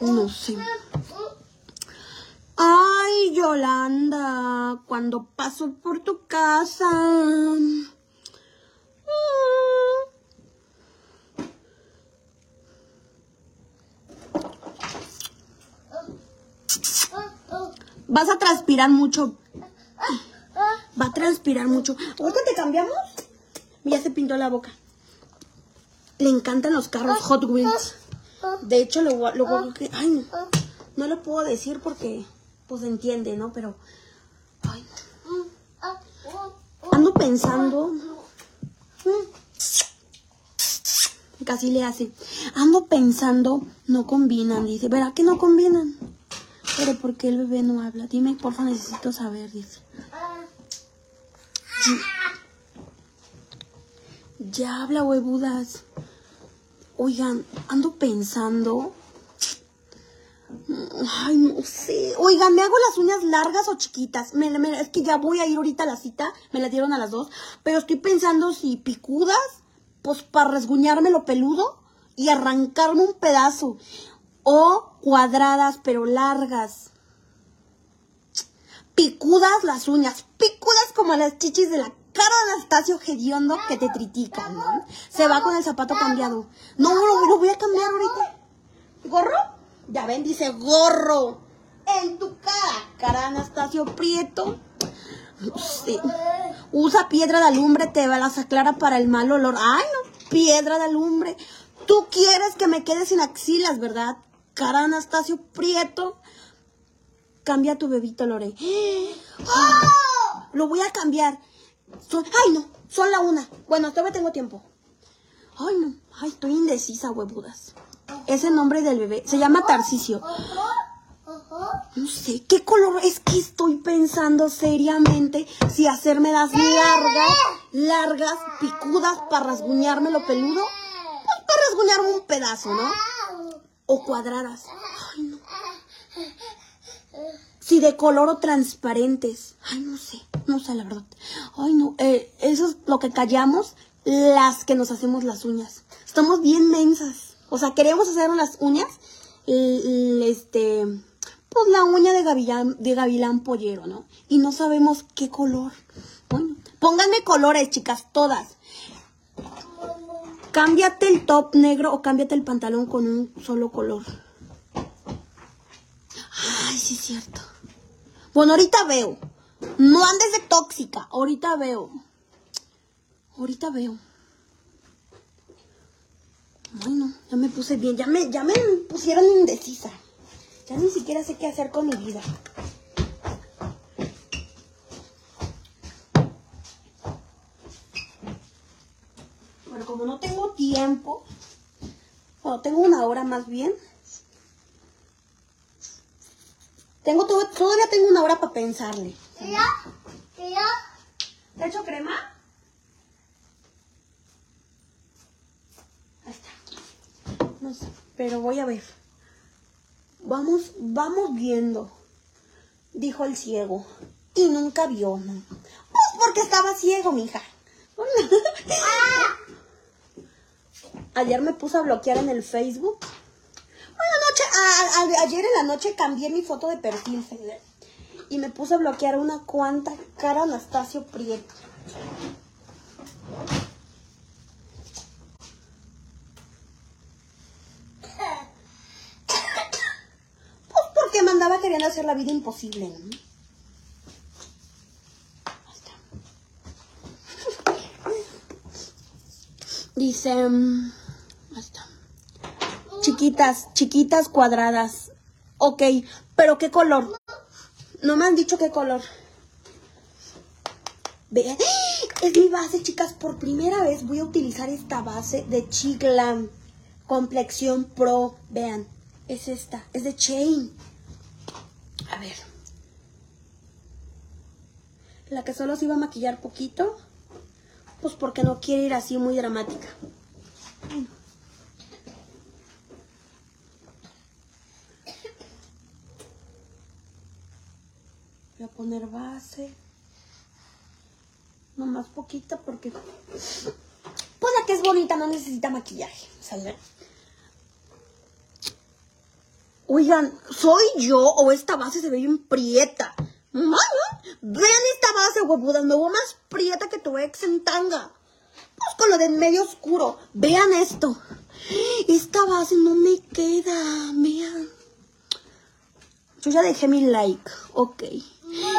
No sé. Ay, Yolanda, cuando paso por tu casa. Vas a transpirar mucho. Va a transpirar mucho. ¿Ahorita te cambiamos? Ya se pintó la boca. Le encantan los carros Hot Wheels. De hecho, lo, lo a- Ay. No lo puedo decir porque, pues entiende, ¿no? Pero, ay, ando pensando. Mm, Casi le hace. Ando pensando, no combinan, dice. ¿Verdad que no combinan? Pero ¿por qué el bebé no habla? Dime, porfa, necesito saber, dice. Ya habla, huevudas. Oigan, ando pensando. Ay, no sé. Oigan, ¿me hago las uñas largas o chiquitas? Me- es que ya voy a ir ahorita a la cita. Me la dieron a las dos. Pero estoy pensando si picudas, pues para resguñarme lo peludo y arrancarme un pedazo. O cuadradas, pero largas. Picudas las uñas. Picudas como las chichis de la cara de Anastasio Gediondo que te critican, ¿no? Se va con el zapato cambiado. No, lo, lo voy a cambiar ahorita. ¿Gorro? Ya ven, dice gorro. En tu cara, cara Anastasio Prieto. Sé. Usa piedra de alumbre, te las aclara para el mal olor. Ay, no, piedra de alumbre. Tú quieres que me quede sin axilas, ¿verdad? Cara Anastasio Prieto. Cambia tu bebito, Lore. ¡Ah! Lo voy a cambiar. Ay, no, son la una. Bueno, todavía tengo tiempo. Ay, no, ay, estoy indecisa, huevudas. Es el nombre del bebé. Se llama Tarcisio. No sé, ¿qué color? Es que estoy pensando seriamente si hacerme las largas, largas, picudas para rasguñarme lo peludo. Pues para rasguñarme un pedazo, ¿no? O cuadradas. Ay, no. Si de color o transparentes. Ay, no sé, no sé la verdad. Ay, no, eh, eso es lo que callamos las que nos hacemos las uñas. Estamos bien mensas. O sea, queremos hacernos las uñas, este, pues la uña de gavilán, de gavilán pollero, ¿no? Y no sabemos qué color. Bueno, pónganme colores, chicas, todas. Cámbiate el top negro o cámbiate el pantalón con un solo color. Ay, sí es cierto. Bueno, ahorita veo. No andes de tóxica. Ahorita veo. Ahorita veo. Bueno, ya me puse bien. Ya me, ya me pusieron indecisa. Ya ni siquiera sé qué hacer con mi vida. Pero como no tengo tiempo, bueno, tengo una hora más bien. Tengo todo, todavía tengo una hora para pensarle. ¿Te echo crema? Ahí está. No sé, pero voy a ver. Vamos, vamos viendo, dijo el ciego. Y nunca vio, ¿no? Pues porque estaba ciego, mija. Ayer me puse a bloquear en el Facebook. Bueno, ayer en la noche cambié mi foto de perfil, Y me puse a bloquear una cuanta cara Anastasio Prieto. Pues porque me andaba queriendo hacer la vida imposible, ¿no? Dice... mm. Chiquitas, chiquitas cuadradas. Ok, pero ¿qué color? No me han dicho qué color. Vean, es mi base, chicas. Por primera vez voy a utilizar esta base de Chiclam. Complexión Pro. Vean, es esta. Es de Chain. Ver. La que solo se iba a maquillar poquito. Pues porque no quiere ir así muy dramática. Voy a poner base. Nomás poquita porque... Pues la que es bonita no necesita maquillaje. ¿Sale? Oigan, ¿soy yo o esta base se ve bien prieta? Vean esta base, huevudas. Me veo más prieta que tu ex en tanga. Pues con lo de medio oscuro. Vean esto. Esta base no me queda. Vean. Yo ya dejé mi like. Ok.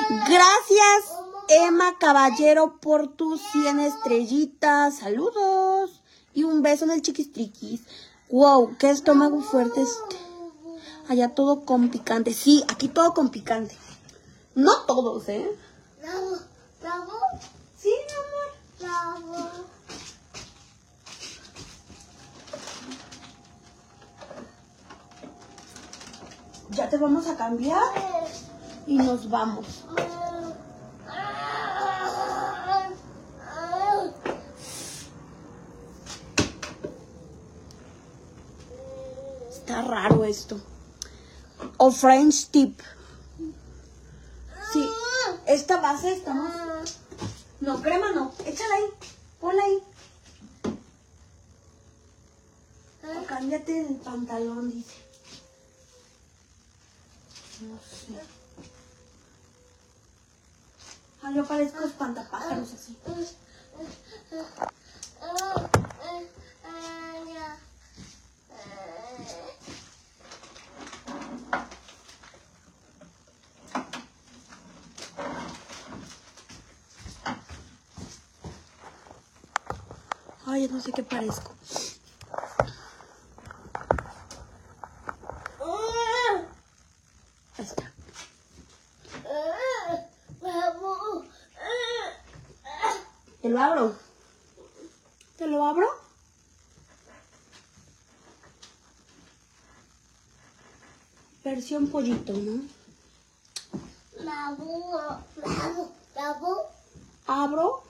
Gracias, Emma Caballero, por tus 100 estrellitas. Saludos. Y un beso en el chiquistriquis. Wow, qué estómago fuerte este. Allá todo con picante. Sí, aquí todo con picante. No todos, ¿eh? Bravo, bravo, Sí, mi amor. bravo. Ya te vamos a cambiar y nos vamos. Está raro esto. O French tip. Sí, esta base está más... No, crema no. Échala ahí. Ponla ahí. O cámbiate el pantalón, dice. No sé. Ah, yo parezco espantapájaros así. Ay, no sé qué parezco. Ahí está. Te lo abro. ¿Te lo abro? Versión pollito, ¿no? Abro.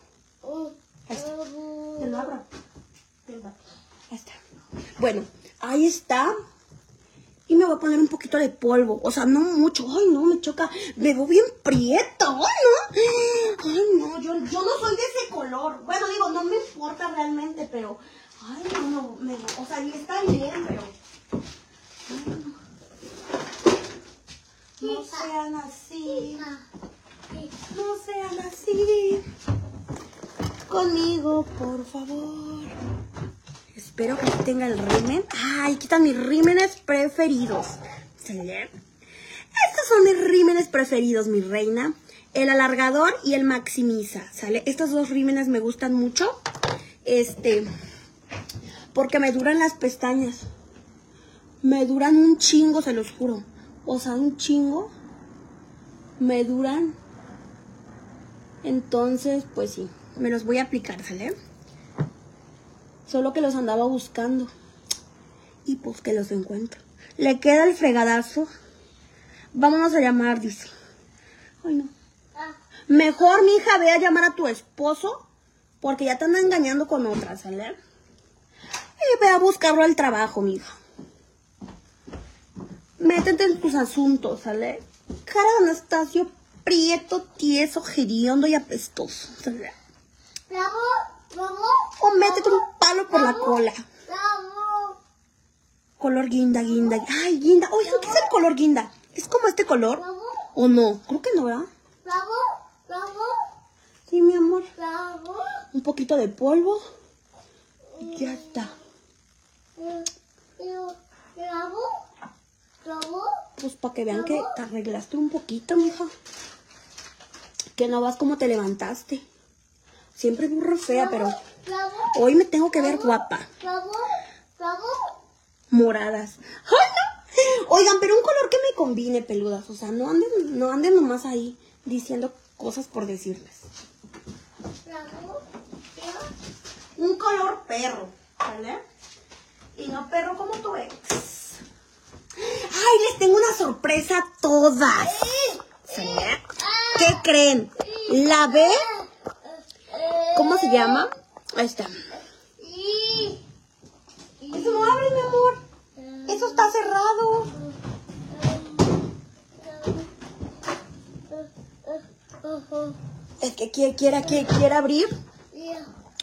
Lo abro. Lo abro. Ahí está. Bueno, ahí está. Y me voy a poner un poquito de polvo. O sea, no mucho. Ay, no, me choca. Me veo bien prieto. Ay, no. Ay, no, yo, yo no soy de ese color. Bueno, digo, no me importa realmente, pero... Ay, no, no, me, o sea, está bien, pero... ay, no. No sean así. No sean así. Conmigo, por favor. Espero que tenga el rimen. Ay, están mis rímenes preferidos. ¿Sale? Estos son mis rímenes preferidos, mi reina. El alargador y el maximiza, ¿sale? Estos dos rímenes me gustan mucho. Este, porque me duran las pestañas. Me duran un chingo, se los juro. O sea, un chingo. Me duran. Entonces, pues sí, me los voy a aplicar, ¿sale? Solo que los andaba buscando. Y pues que los encuentro. Le queda el fregadazo. Vámonos a llamar, dice. Ay, no. Mejor, mi hija, ve a llamar a tu esposo. Porque ya te anda engañando con otra, ¿sale? Y ve a buscarlo al trabajo, mija. Métete en tus asuntos, ¿sale? Cara de Anastasio, prieto, tieso, hediondo y apestoso, ¿sale? O métete un palo por la cola. Color guinda, guinda. Ay, guinda. Oigan, ¿qué es el color guinda? ¿Es como este color? ¿O no? Creo que no, ¿verdad? Sí, mi amor. Un poquito de polvo. Y ya está. Pues para que vean que te arreglaste un poquito, mija. Que no vas como te levantaste. Siempre burro fea, pero hoy me tengo que ver guapa. Moradas. Oigan, pero un color que me combine, peludas. O sea, no anden, no anden nomás ahí diciendo cosas por decirles. Un color perro, ¿vale? Y no perro como tu ex. ¡Ay, les tengo una sorpresa a todas! ¿Sale? ¿Qué creen? La B, ¿cómo se llama? Ahí está. Eso no abre, mi amor. Eso está cerrado. Es que quiere, quiere, quiere, quiere abrir.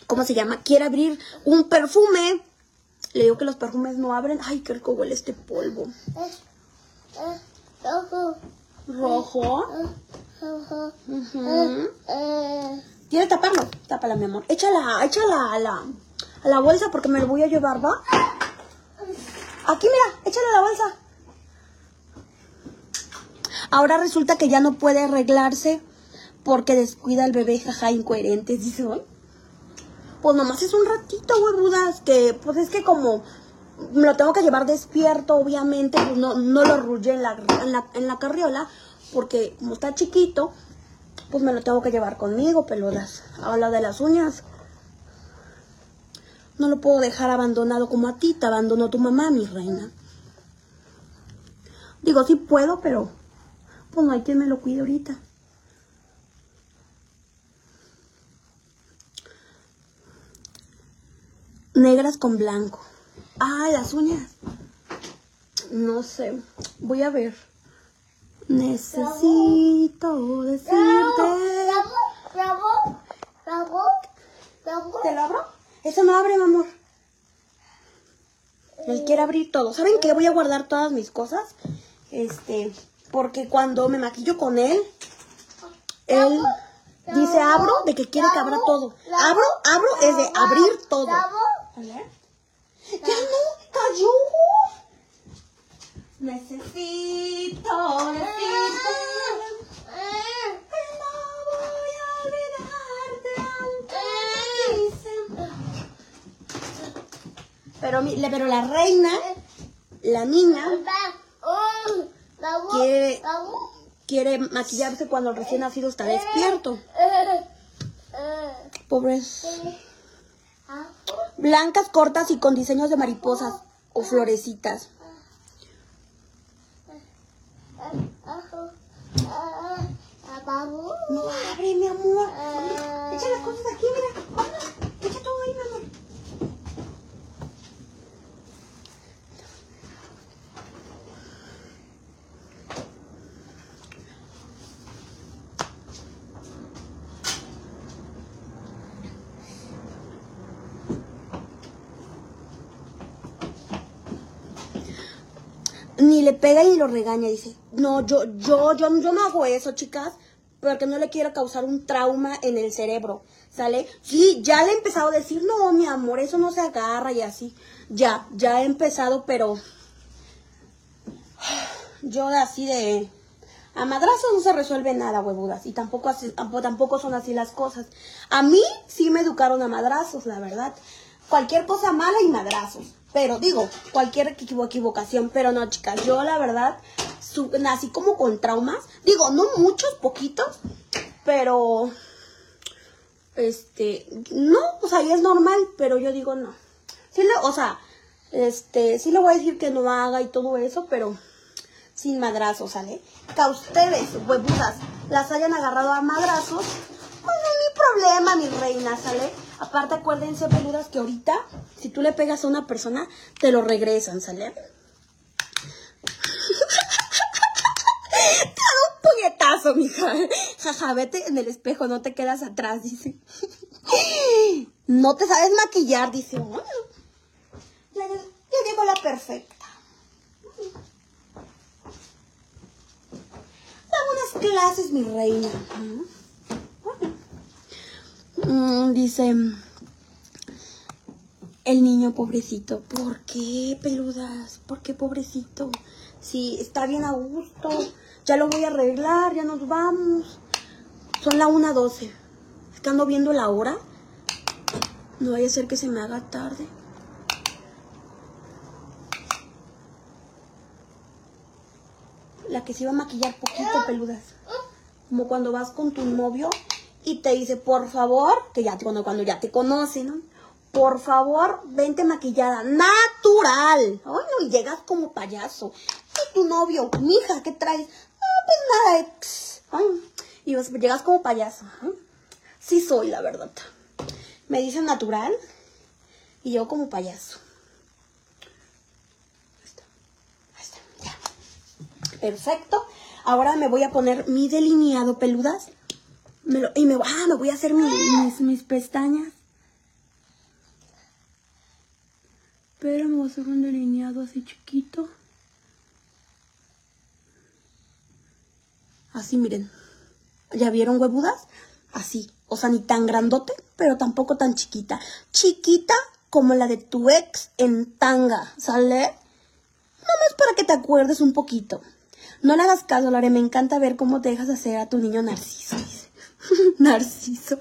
¿Cómo se llama? Quiere abrir un perfume. Le digo que los perfumes no abren. Ay, qué rico huele este polvo. Rojo. Ujú. ¿Quieres taparlo? Tápala, mi amor. Échala, échala a la, a la bolsa porque me lo voy a llevar, ¿va? Aquí, mira, échala a la bolsa. Ahora resulta que ya no puede arreglarse porque descuida al bebé, jaja, incoherentes, dice hoy. Pues nomás es un ratito, huevudas, que pues es que como me lo tengo que llevar despierto, obviamente, pues no, no lo rulle en la, en, la, en la carriola, porque como está chiquito, pues me lo tengo que llevar conmigo, peludas. Habla de las uñas. No lo puedo dejar abandonado como a ti te abandonó tu mamá, mi reina. Digo, sí puedo, pero pues no hay quien me lo cuide ahorita. Negras con blanco. Ah, las uñas. No sé. Voy a ver. Necesito decirte. Bravo, bravo, bravo. ¿Te lo abro? Eso no abre, mi amor. Él quiere abrir todo. ¿Saben qué? Voy a guardar todas mis cosas. Este, porque cuando me maquillo con él, él dice abro de que quiere que abra todo. Abro, abro es de abrir todo. ¡Ya no! ¡Cayó! Necesito decirte que no voy a olvidarte aunque. Pero, mi- pero la reina, la niña, Quiere- quiere maquillarse cuando el recién nacido está despierto. Pobres. Blancas, cortas y con diseños de mariposas o florecitas. eh, ah, ah, ah. No abre, mi amor. Eh. Echa las cosas aquí, mira. Echa todo ahí, mi amor. Ni le pega y lo regaña, dice. No, yo, yo, yo, yo no hago eso, chicas, porque no le quiero causar un trauma en el cerebro, ¿sale? Sí, ya le he empezado a decir, no, mi amor, eso no se agarra y así. Ya, ya he empezado, pero yo así de... A madrazos no se resuelve nada, huevudas, y tampoco, así- tampoco, son así las cosas. A mí sí me educaron a madrazos, la verdad. Cualquier cosa mala y madrazos. Pero digo, cualquier equivo- equivocación, pero no, chicas, yo la verdad nací como con traumas. Digo, no muchos, poquitos, pero este, no, o sea, y es normal, pero yo digo no. Sí le, o sea, este, sí le voy a decir que no haga y todo eso, pero sin madrazos, ¿sale? Que a ustedes, huevudas, las hayan agarrado a madrazos, pues no es mi problema, mi reina, ¿sale? Aparte, acuérdense, peludas, que ahorita, si tú le pegas a una persona, te lo regresan, ¿sale? Te da mija. Jaja, vete en el espejo, no te quedas atrás, dice. No te sabes maquillar, dice. Bueno, ya, ya, llegó la perfecta. Da unas clases, mi reina. Mm, dice el niño pobrecito. ¿Por qué, peludas? ¿Por qué pobrecito? Si está bien a gusto. Ya lo voy a arreglar, ya nos vamos. Son la 1.12. Es que viendo la hora. No vaya a ser que se me haga tarde. La que se iba a maquillar poquito, peludas. Como cuando vas con tu novio y te dice, por favor, que ya te, cuando, cuando ya te conoce, ¿no? Por favor, vente maquillada, natural. Ay, no, y llegas como payaso. Y tu novio, mija, ¿qué traes? Pues y vas- llegas como payaso. Ay, Sí soy, la verdad. Me dicen natural y yo como payaso. Ahí está. Ahí está. Perfecto. Ahora me voy a poner mi delineado peludas. Y me, ah, me voy a hacer mi- mis, mis pestañas. Pero me voy a hacer un delineado así chiquito. Así, miren. ¿Ya vieron huevudas? Así. O sea, ni tan grandote, pero tampoco tan chiquita. Chiquita como la de tu ex en tanga, ¿sale? Nomás para que te acuerdes un poquito. No le hagas caso, Lore. Me encanta ver cómo te dejas hacer a tu niño Narciso. Narciso.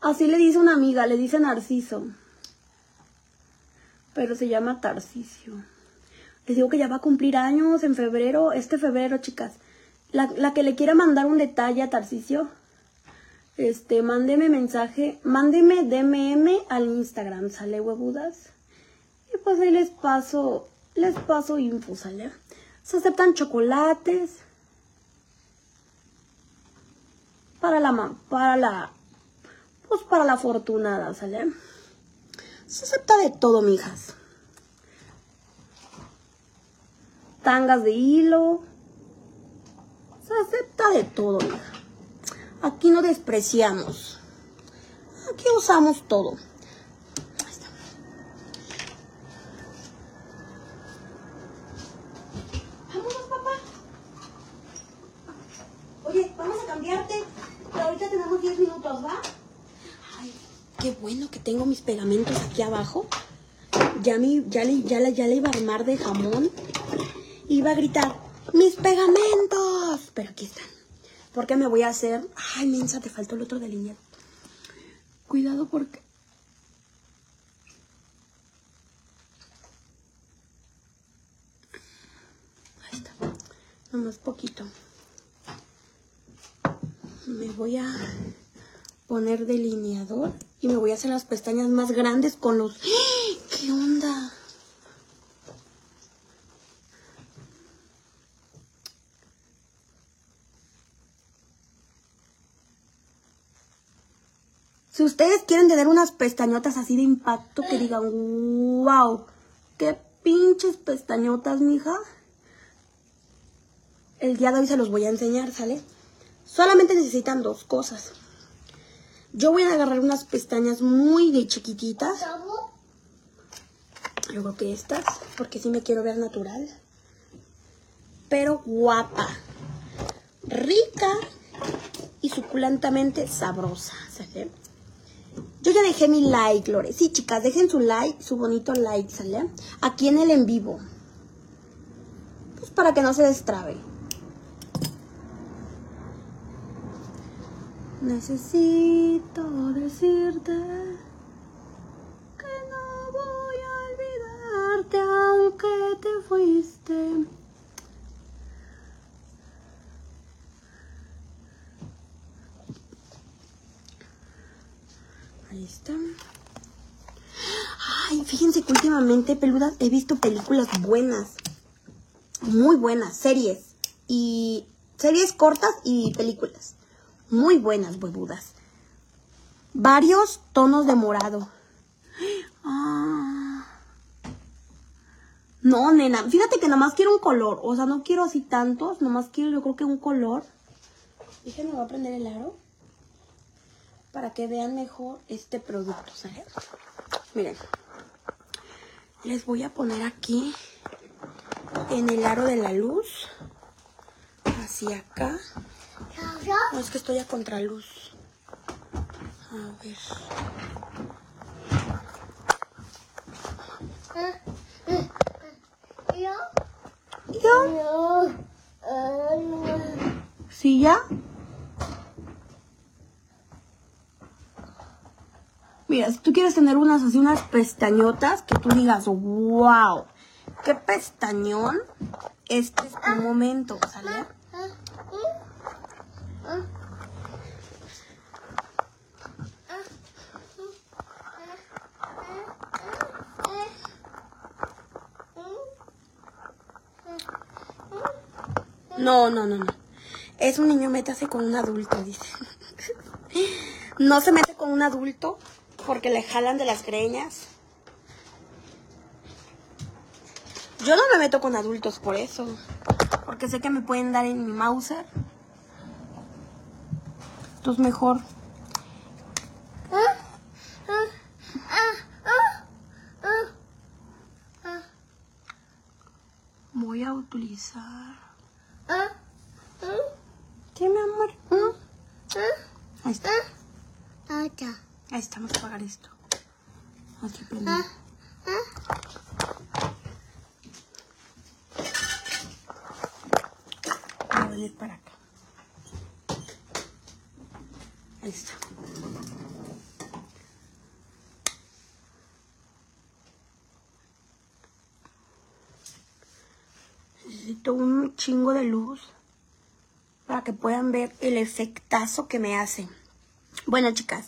Así le dice una amiga, le dice Narciso. Pero se llama Tarcisio. Les digo que ya va a cumplir años en febrero, este febrero, chicas. La, la que le quiera mandar un detalle a Tarcisio, este, mándeme mensaje, mándeme DMM al Instagram, ¿sale, huevudas? Y pues ahí les paso, les paso info, ¿sale? Se aceptan chocolates. Para la, para la, pues para la afortunada, ¿sale? Se acepta de todo, mijas. Tangas de hilo. Acepta de todo, mija. Aquí no despreciamos. Aquí usamos todo. Ahí está. Vámonos, papá. Oye, vamos a cambiarte. Que ahorita tenemos 10 minutos, ¿va? Ay, qué bueno que tengo mis pegamentos aquí abajo. Ya, mi, ya, le, ya, ya le iba a armar de jamón. Iba a gritar, ¡mis pegamentos! Pero aquí están. Porque me voy a hacer... Ay, mensa, te faltó el otro delineado. Cuidado porque... Ahí está. Nomás poquito. Me voy a poner delineador y me voy a hacer las pestañas más grandes con los... ¡Ah! ¿Qué onda? Si ustedes quieren tener unas pestañotas así de impacto que digan, wow, qué pinches pestañotas, mija. El día de hoy se los voy a enseñar, ¿sale? Solamente necesitan dos cosas. Yo voy a agarrar unas pestañas muy de chiquititas. Yo creo que estas, porque sí me quiero ver natural. Pero guapa, rica y suculentamente sabrosa. ¿sale? Yo ya dejé mi like, Lore. Sí, chicas, dejen su like, su bonito like, ¿sale? Aquí en el en vivo. Pues para que no se destrabe. Necesito decirte que no voy a olvidarte aunque te fuiste. Ahí está. Ay, fíjense que últimamente, peludas, he visto películas buenas. Muy buenas, series. Y series cortas y películas. Muy buenas, huevudas. Varios tonos de morado. Ah. No, nena, fíjate que nomás quiero un color. O sea, no quiero así tantos, nomás quiero yo creo que un color. Déjenme, voy a prender el aro. Para que vean mejor este producto, ¿sale? Miren. Les voy a poner aquí en el aro de la luz. Hacia acá. No, es que estoy a contraluz. A ver. ¿Yo? ¿Ya? Eh, ¿Sí ya? Si tú quieres tener unas así, unas pestañotas, que tú digas, wow, qué pestañón, este es tu momento, ¿sale? No, no, no, no. Es un niño, métase con un adulto, dice. No se mete con un adulto porque le jalan de las greñas. Yo no me meto con adultos por eso. Porque sé que me pueden dar en mi Mauser. Entonces mejor. Voy a utilizar. ¿Qué, mi amor? Ahí está. Ahí estamos a apagar esto. Aquí ah, a venir para acá. Ahí está. Necesito un chingo de luz para que puedan ver el efectazo que me hace. Bueno, chicas,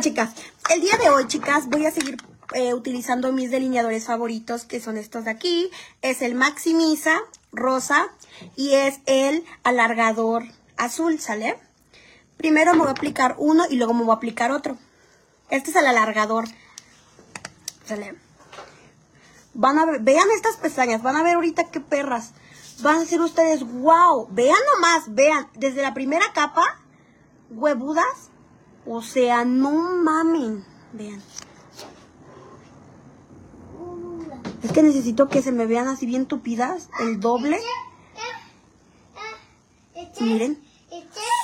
Chicas, el día de hoy, chicas, voy a seguir eh, utilizando mis delineadores favoritos, que son estos de aquí. Es el Maximiza rosa y es el alargador azul, ¿sale? Primero me voy a aplicar uno y luego me voy a aplicar otro. Este es el alargador, ¿sale? Van a ver, vean estas pestañas, van a ver ahorita qué perras. Van a ser ustedes, wow, vean nomás, vean, desde la primera capa, huevudas, o sea, no mamen, vean. Es que necesito que se me vean así bien tupidas, el doble. Miren,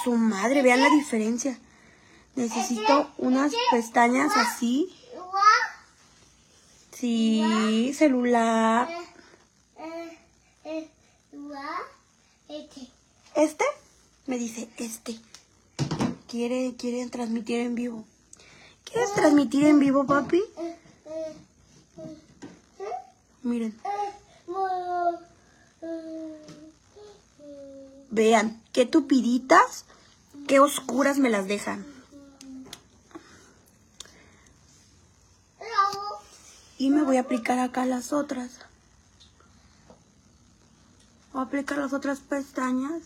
su madre, vean la diferencia. Necesito unas pestañas así. Sí, celular. ¿Este? Me dice, este. Quiere, quiere transmitir en vivo. ¿Quieres transmitir en vivo, papi? Miren. Vean, qué tupiditas, qué oscuras me las dejan. Y me voy a aplicar acá las otras. Voy a aplicar las otras pestañas.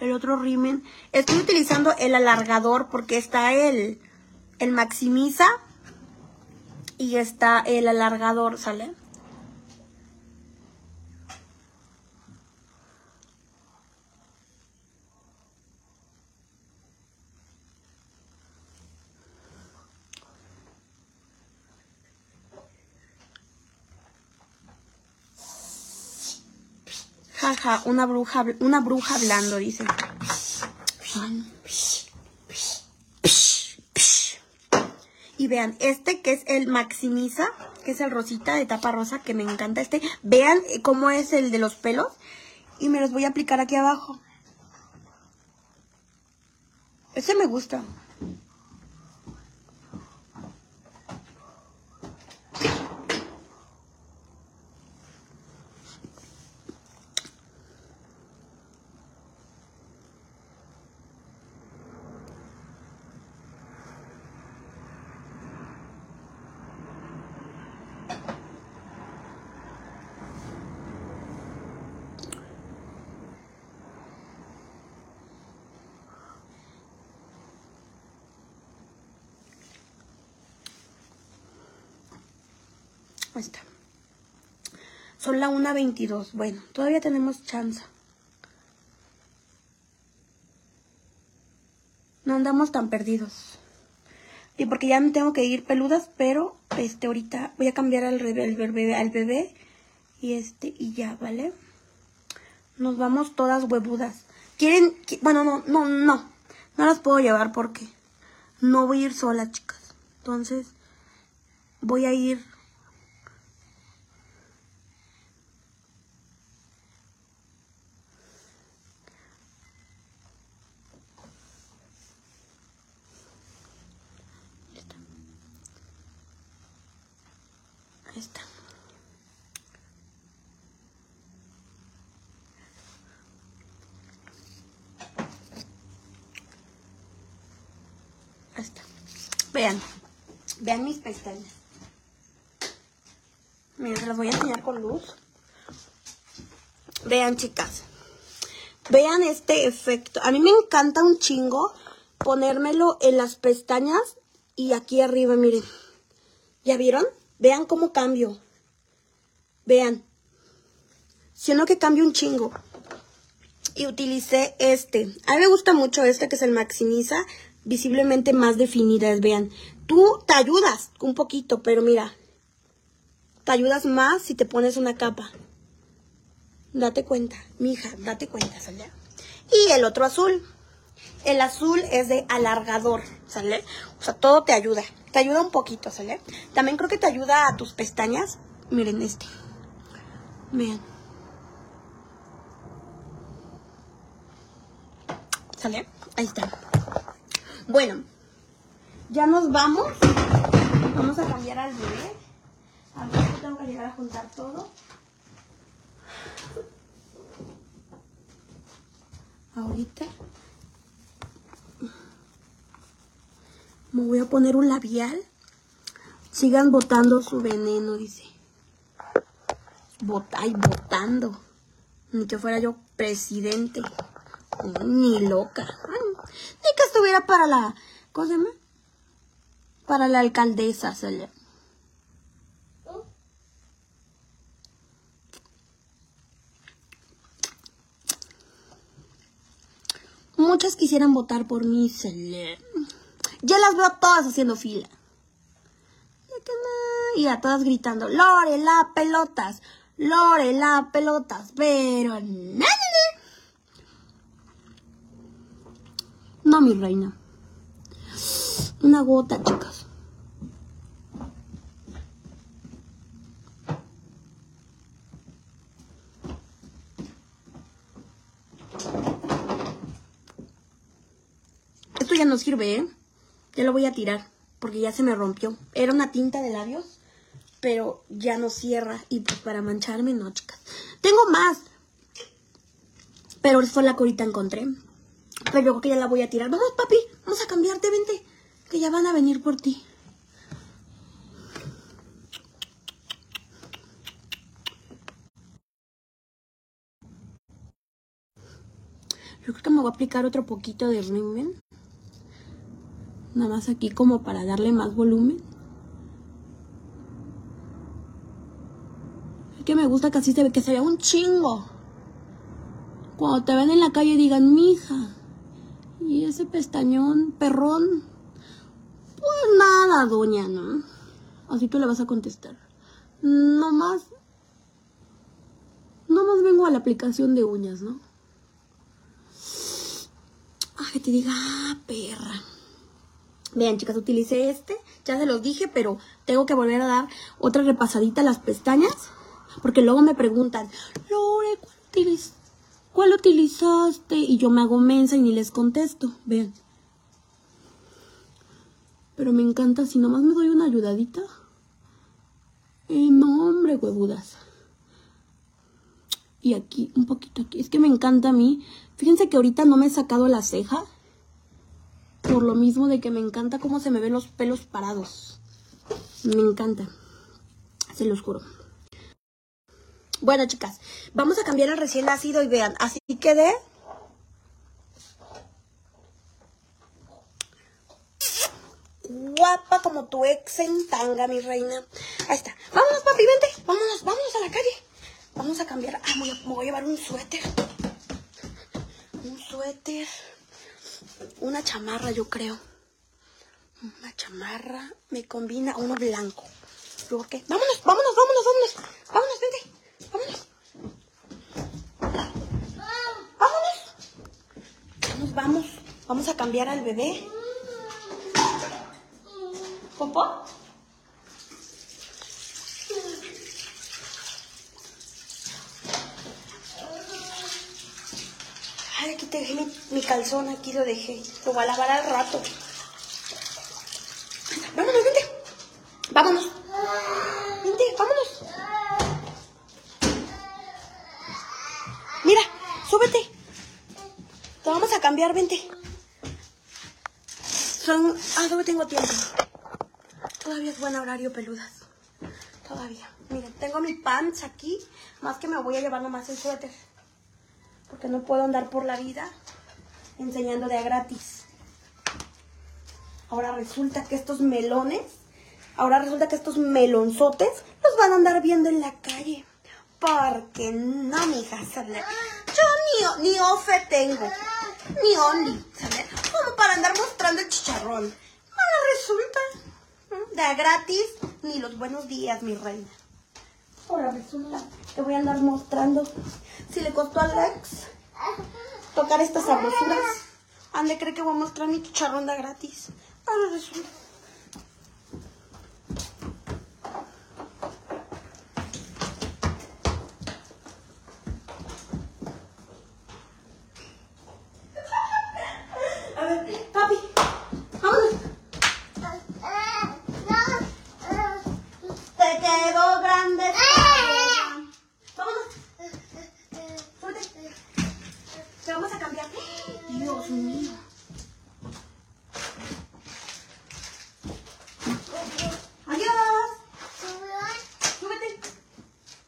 El otro rimen. Estoy utilizando el alargador porque está el, el maximiza y está el alargador, ¿sale? Una bruja, una bruja hablando, dice. Y vean, este que es el Maximiza, que es el rosita de tapa rosa, que me encanta este. Vean cómo es el de los pelos. Y me los voy a aplicar aquí abajo. Este me gusta. está. Son la 1.22. Bueno, todavía tenemos chance. No andamos tan perdidos. Y porque ya me tengo que ir peludas, pero este ahorita voy a cambiar al, bebé, al bebé y este y ya, ¿vale? Nos vamos todas huevudas. ¿Quieren? Bueno, no, no, no. No las puedo llevar porque no voy a ir sola, chicas. Entonces, voy a ir está. Ahí está. Vean. Vean mis pestañas. Miren, se las voy a enseñar con luz. Vean, chicas. Vean este efecto. A mí me encanta un chingo ponérmelo en las pestañas y aquí arriba, miren. ¿Ya vieron? Vean cómo cambio. Vean. Siendo que cambio un chingo. Y utilicé este. A mí me gusta mucho este que es el Maximiza. Visiblemente más definidas, vean. Tú te ayudas un poquito, pero mira, te ayudas más si te pones una capa. Date cuenta, mija, date cuenta, ¿sale? Y el otro azul. El azul es de alargador, ¿sale? O sea, todo te ayuda. Te ayuda un poquito, ¿sale? También creo que te ayuda a tus pestañas. Miren este. Miren. ¿Sale? Ahí está. Bueno, ya nos vamos. Vamos a cambiar al bebé. A ver, tengo que llegar a juntar todo. Ahorita me voy a poner un labial. Sigan botando su veneno, dice. Bot ay, botando. Ni que fuera yo presidente. Ni loca. Ni que estuviera para la. ¿Cómo se? Para la alcaldesa, le- Muchas quisieran votar por mí, le- Ya las veo todas haciendo fila. Y a todas gritando, Lore, la pelotas, Lore, la pelotas, pero no. No, mi reina. Una gota, chicas. Esto ya no sirve, ¿eh? Ya lo voy a tirar porque ya se me rompió. Era una tinta de labios, pero ya no cierra. Y pues para mancharme, no, chicas. Tengo más. Pero fue la que ahorita encontré. Pero yo creo que ya la voy a tirar. Vamos, papi, vamos a cambiarte, vente. Que ya van a venir por ti. Yo creo que me voy a aplicar otro poquito de rímel. Nada más aquí como para darle más volumen. Es que me gusta que así se ve, que se vea un chingo. Cuando te ven en la calle digan, mija. Y ese pestañón, perrón. Pues nada, doña, ¿no? Así tú le vas a contestar. No más. No más vengo a la aplicación de uñas, ¿no? Ah, que te diga, ah, perra. Vean, chicas, utilicé este. Ya se los dije, pero tengo que volver a dar otra repasadita a las pestañas. Porque luego me preguntan, Lore, ¿cuál, utiliz- cuál utilizaste? Y yo me hago mensa y ni les contesto. Vean. Pero me encanta, si nomás me doy una ayudadita. Eh, no, hombre, huevudas. Y aquí, un poquito aquí. Es que me encanta a mí. Fíjense que ahorita no me he sacado la ceja. Por lo mismo de que me encanta cómo se me ven los pelos parados. Me encanta. Se los juro. Bueno, chicas, vamos a cambiar el recién nacido y vean, así quedé. Guapa como tu ex en tanga, mi reina. Ahí está. Vámonos, papi, vente. Vámonos, vámonos a la calle. Vamos a cambiar. Ah, me voy a llevar un suéter. Un suéter. Una chamarra, yo creo. Una chamarra me combina uno blanco. ¿Luego qué? Vámonos, vámonos, vámonos, vámonos. Vámonos, vente. Vámonos. Vámonos. Vamos, vamos. Vamos a cambiar al bebé. ¿Popó? Ay, aquí te dejé mi, mi calzón, aquí lo dejé. Lo voy a lavar al rato. Vámonos, vente. Vámonos. Vente, vámonos. Mira, súbete. Te vamos a cambiar, vente. Son. Ah, todavía tengo tiempo. Todavía es buen horario, peludas. Todavía. Miren, tengo mi pants aquí. Más que me voy a llevar nomás el suéter. Porque no puedo andar por la vida enseñando de a gratis. Ahora resulta que estos melones, ahora resulta que estos melonzotes los van a andar viendo en la calle. Porque no, mija, ¿sale? Yo ni, ni ofe tengo, ni only, ¿sale? Como para andar mostrando el chicharrón. Ahora resulta, de a gratis, ni los buenos días, mi reina. Ahora resulta que voy a andar mostrando si le costó a Alex tocar estas sabrosuras. Ande cree que voy a mostrar mi chicharrón gratis. Ahora resulta.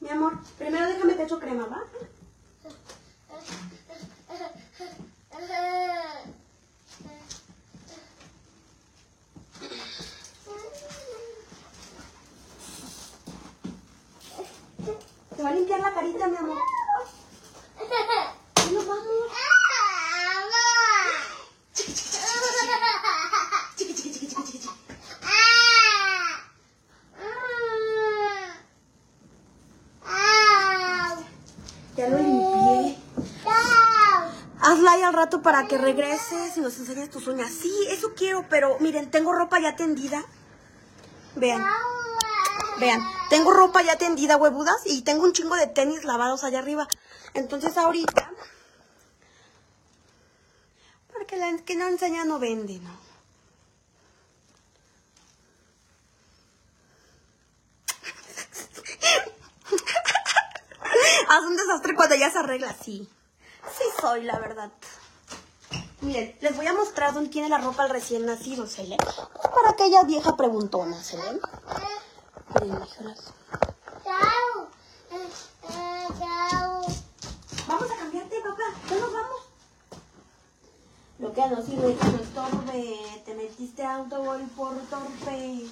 Mi amor, primero déjame te echo crema, ¿va? Te va a limpiar la carita, mi amor. Ya nos vamos. Chiqui, chiqui, chiqui, chiqui, chiqui, chiqui, chiqui. Ya lo limpié. Hazla ahí al para que regreses y nos enseñes tus uñas. Sí, eso quiero, pero miren, tengo ropa ya tendida. Vean, vean, tengo ropa ya tendida, huevudas, y tengo un chingo de tenis lavados allá arriba. Entonces ahorita, porque la que no enseña no vende, ¿no? Haz un desastre cuando ya se arregla, sí. Sí soy, la verdad. Miren, les voy a mostrar dónde tiene la ropa el recién nacido, ¿se lee? Para aquella vieja preguntona, ¿se lee? Miren. Vamos a cambiarte, papá. Ya nos vamos. Lo que no sirve que no estorbe. Te metiste a autogol por torpe.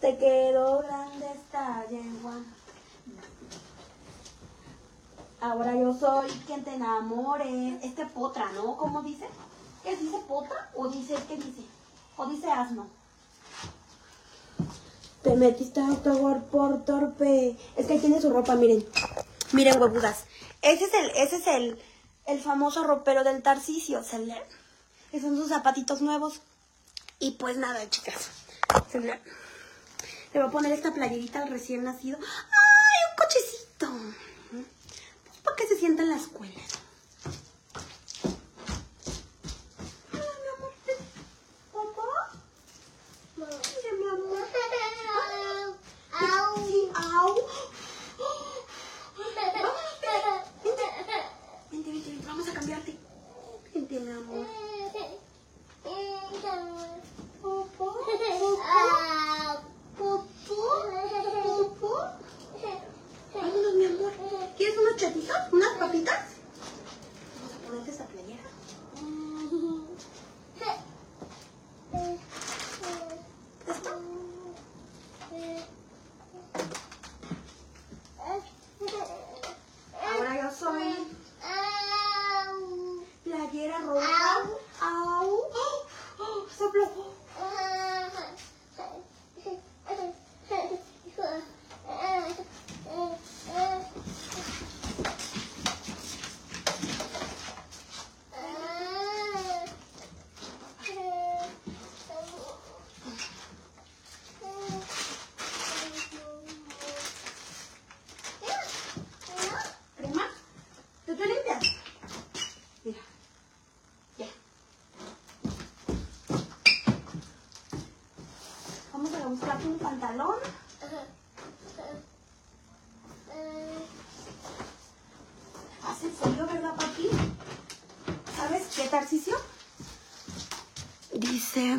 Te quedó grande esta yegua. Ahora yo soy quien te enamore. Este potra, ¿no? ¿Cómo dice? ¿Qué dice potra? ¿O dice, qué dice? ¿O dice asno? Te metiste a autogol por torpe. Es que ahí tiene su ropa, miren. Miren, huevudas. Ese es el, ese es el, el famoso ropero del Tarcisio, ¿se lee? Esos son sus zapatitos nuevos. Y pues nada, chicas. ¿Se? Le voy a poner esta playerita al recién nacido. ¡Ay, un cochecito! Para que se sienta en la escuela. Mi amor. ¿Quieres unos chatitos? ¿Unas papitas? Vamos a ponerte esa playera. ¿Esto? Ahora yo soy playera roja. Au. ¡Oh! ¡Oh! Se aflojó. ¿Crema? ¿Te estoy limpiando? Mira. Ya. Vamos a buscarte un pantalón. Hace frío, ¿verdad, papi? ¿Sabes qué, Tarcicio? Dice...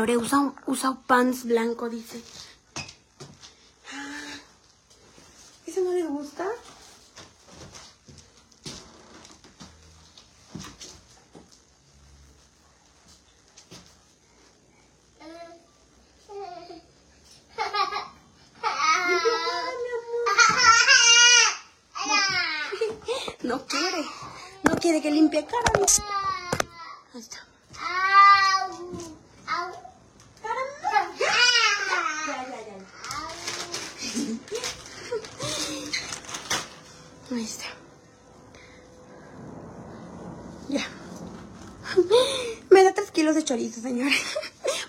Lore usa, usa pants blanco, dice. Ah, ¿Ese no le gusta? No quiere. No quiere que limpie cara. Ahí está. Cara, no. Ya, ya, ya. ya. Ahí está. Ya. Me da tres kilos de chorizo, señora.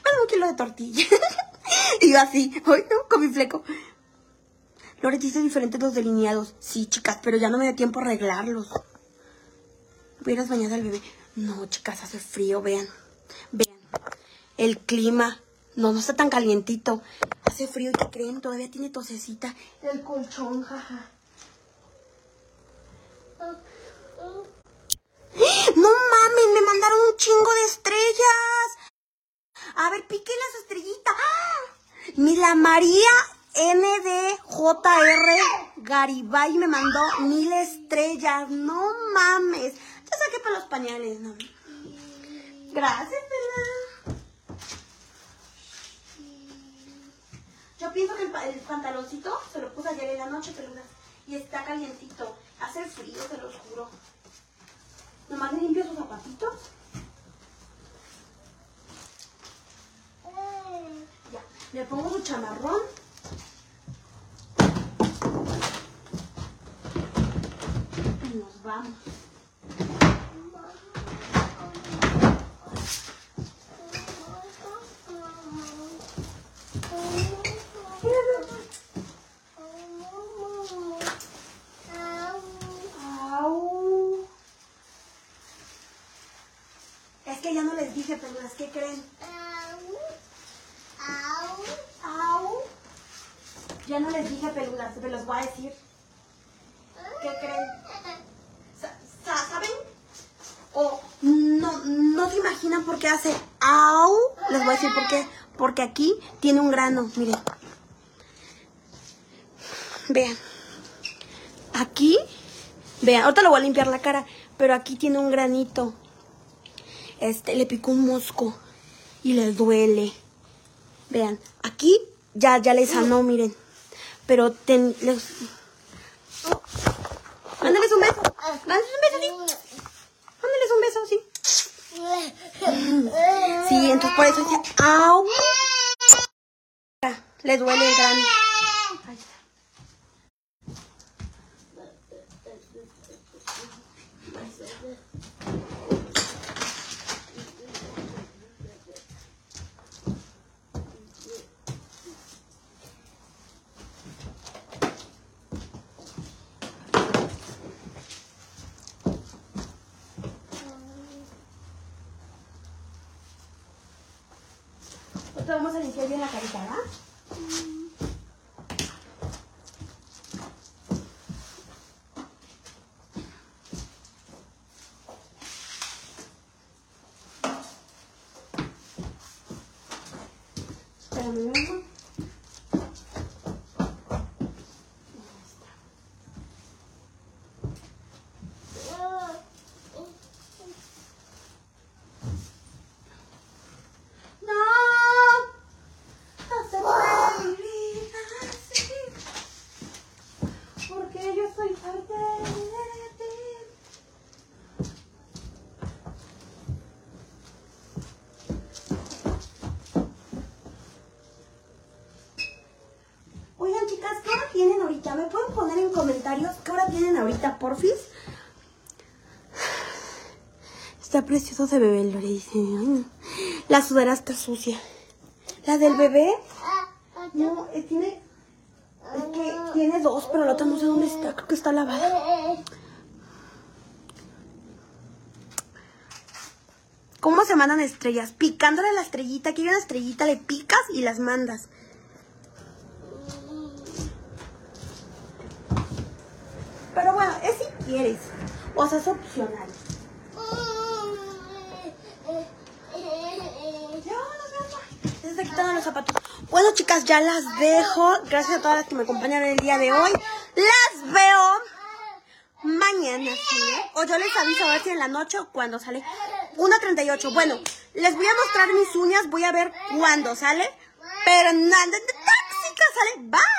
Bueno, un kilo de tortilla. Y yo así, hoy no, con mi fleco. Lore dice diferentes los delineados. Sí, chicas, pero ya no me da tiempo a arreglarlos. ¿Hubieras bañado al bebé? No, chicas, hace frío, vean. Vean. El clima. No, no está tan calientito. Hace frío y ¿qué creen? Todavía tiene tosecita. El colchón, jaja. No mames, me mandaron un chingo de estrellas. A ver, piquen las estrellitas. ¡Ah! María ND JR Garibay me mandó mil estrellas. No mames. Ya saqué para los pañales, ¿no? Gracias, Bella. Yo pienso que el, pa- el pantaloncito se lo puse ayer en la noche, peluda. Y está calientito. Hace frío, se los juro. Nomás limpio sus zapatitos. Ya. Le pongo su chamarrón. Y nos vamos. Ya no les dije, peludas, ¿qué creen? Au. Ya no les dije peludas, se los voy a decir. ¿Qué creen? Sa- sa- ¿Saben? O no, no se imaginan por qué hace au. Les voy a decir por qué. Porque aquí tiene un grano, miren. Vean. Aquí, vean, ahorita le voy a limpiar la cara, pero aquí tiene un granito. Este, le picó un mosco y le duele. Vean, aquí ya, ya le sanó, miren. Pero ten, les... Mándales un beso. Mándales un beso, sí. Mándales un beso, sí. Sí, entonces por eso dice, au. Le duele el grano. Ahí está. Ahorita vamos a limpiar bien la carita, ¿verdad? Espérame, mi amor. No, no se puede vivir así, porque yo soy parte de ti. Oigan, chicas, ¿qué hora tienen ahorita? ¿Me pueden poner en qué hora tienen ahorita, porfis? Está precioso ese bebé, Lore dice. La sudadera está sucia. ¿La del bebé? No, eh, tiene... Es que tiene dos, pero la otra no sé dónde está. Creo que está lavada. ¿Cómo se mandan estrellas? Picándole la estrellita. Aquí hay una estrellita, le picas y las mandas. Pero bueno, es si quieres. Sea, es opcional. Se está quitando los zapatos. Bueno, chicas, ya las dejo. Gracias a todas las que me acompañaron el día de hoy. Las veo mañana, ¿sí? O yo les aviso a ver si en la noche o cuando sale. 1.38. Bueno, les voy a mostrar mis uñas. Voy a ver cuándo sale. Pero nada de tóxica sale. Bye.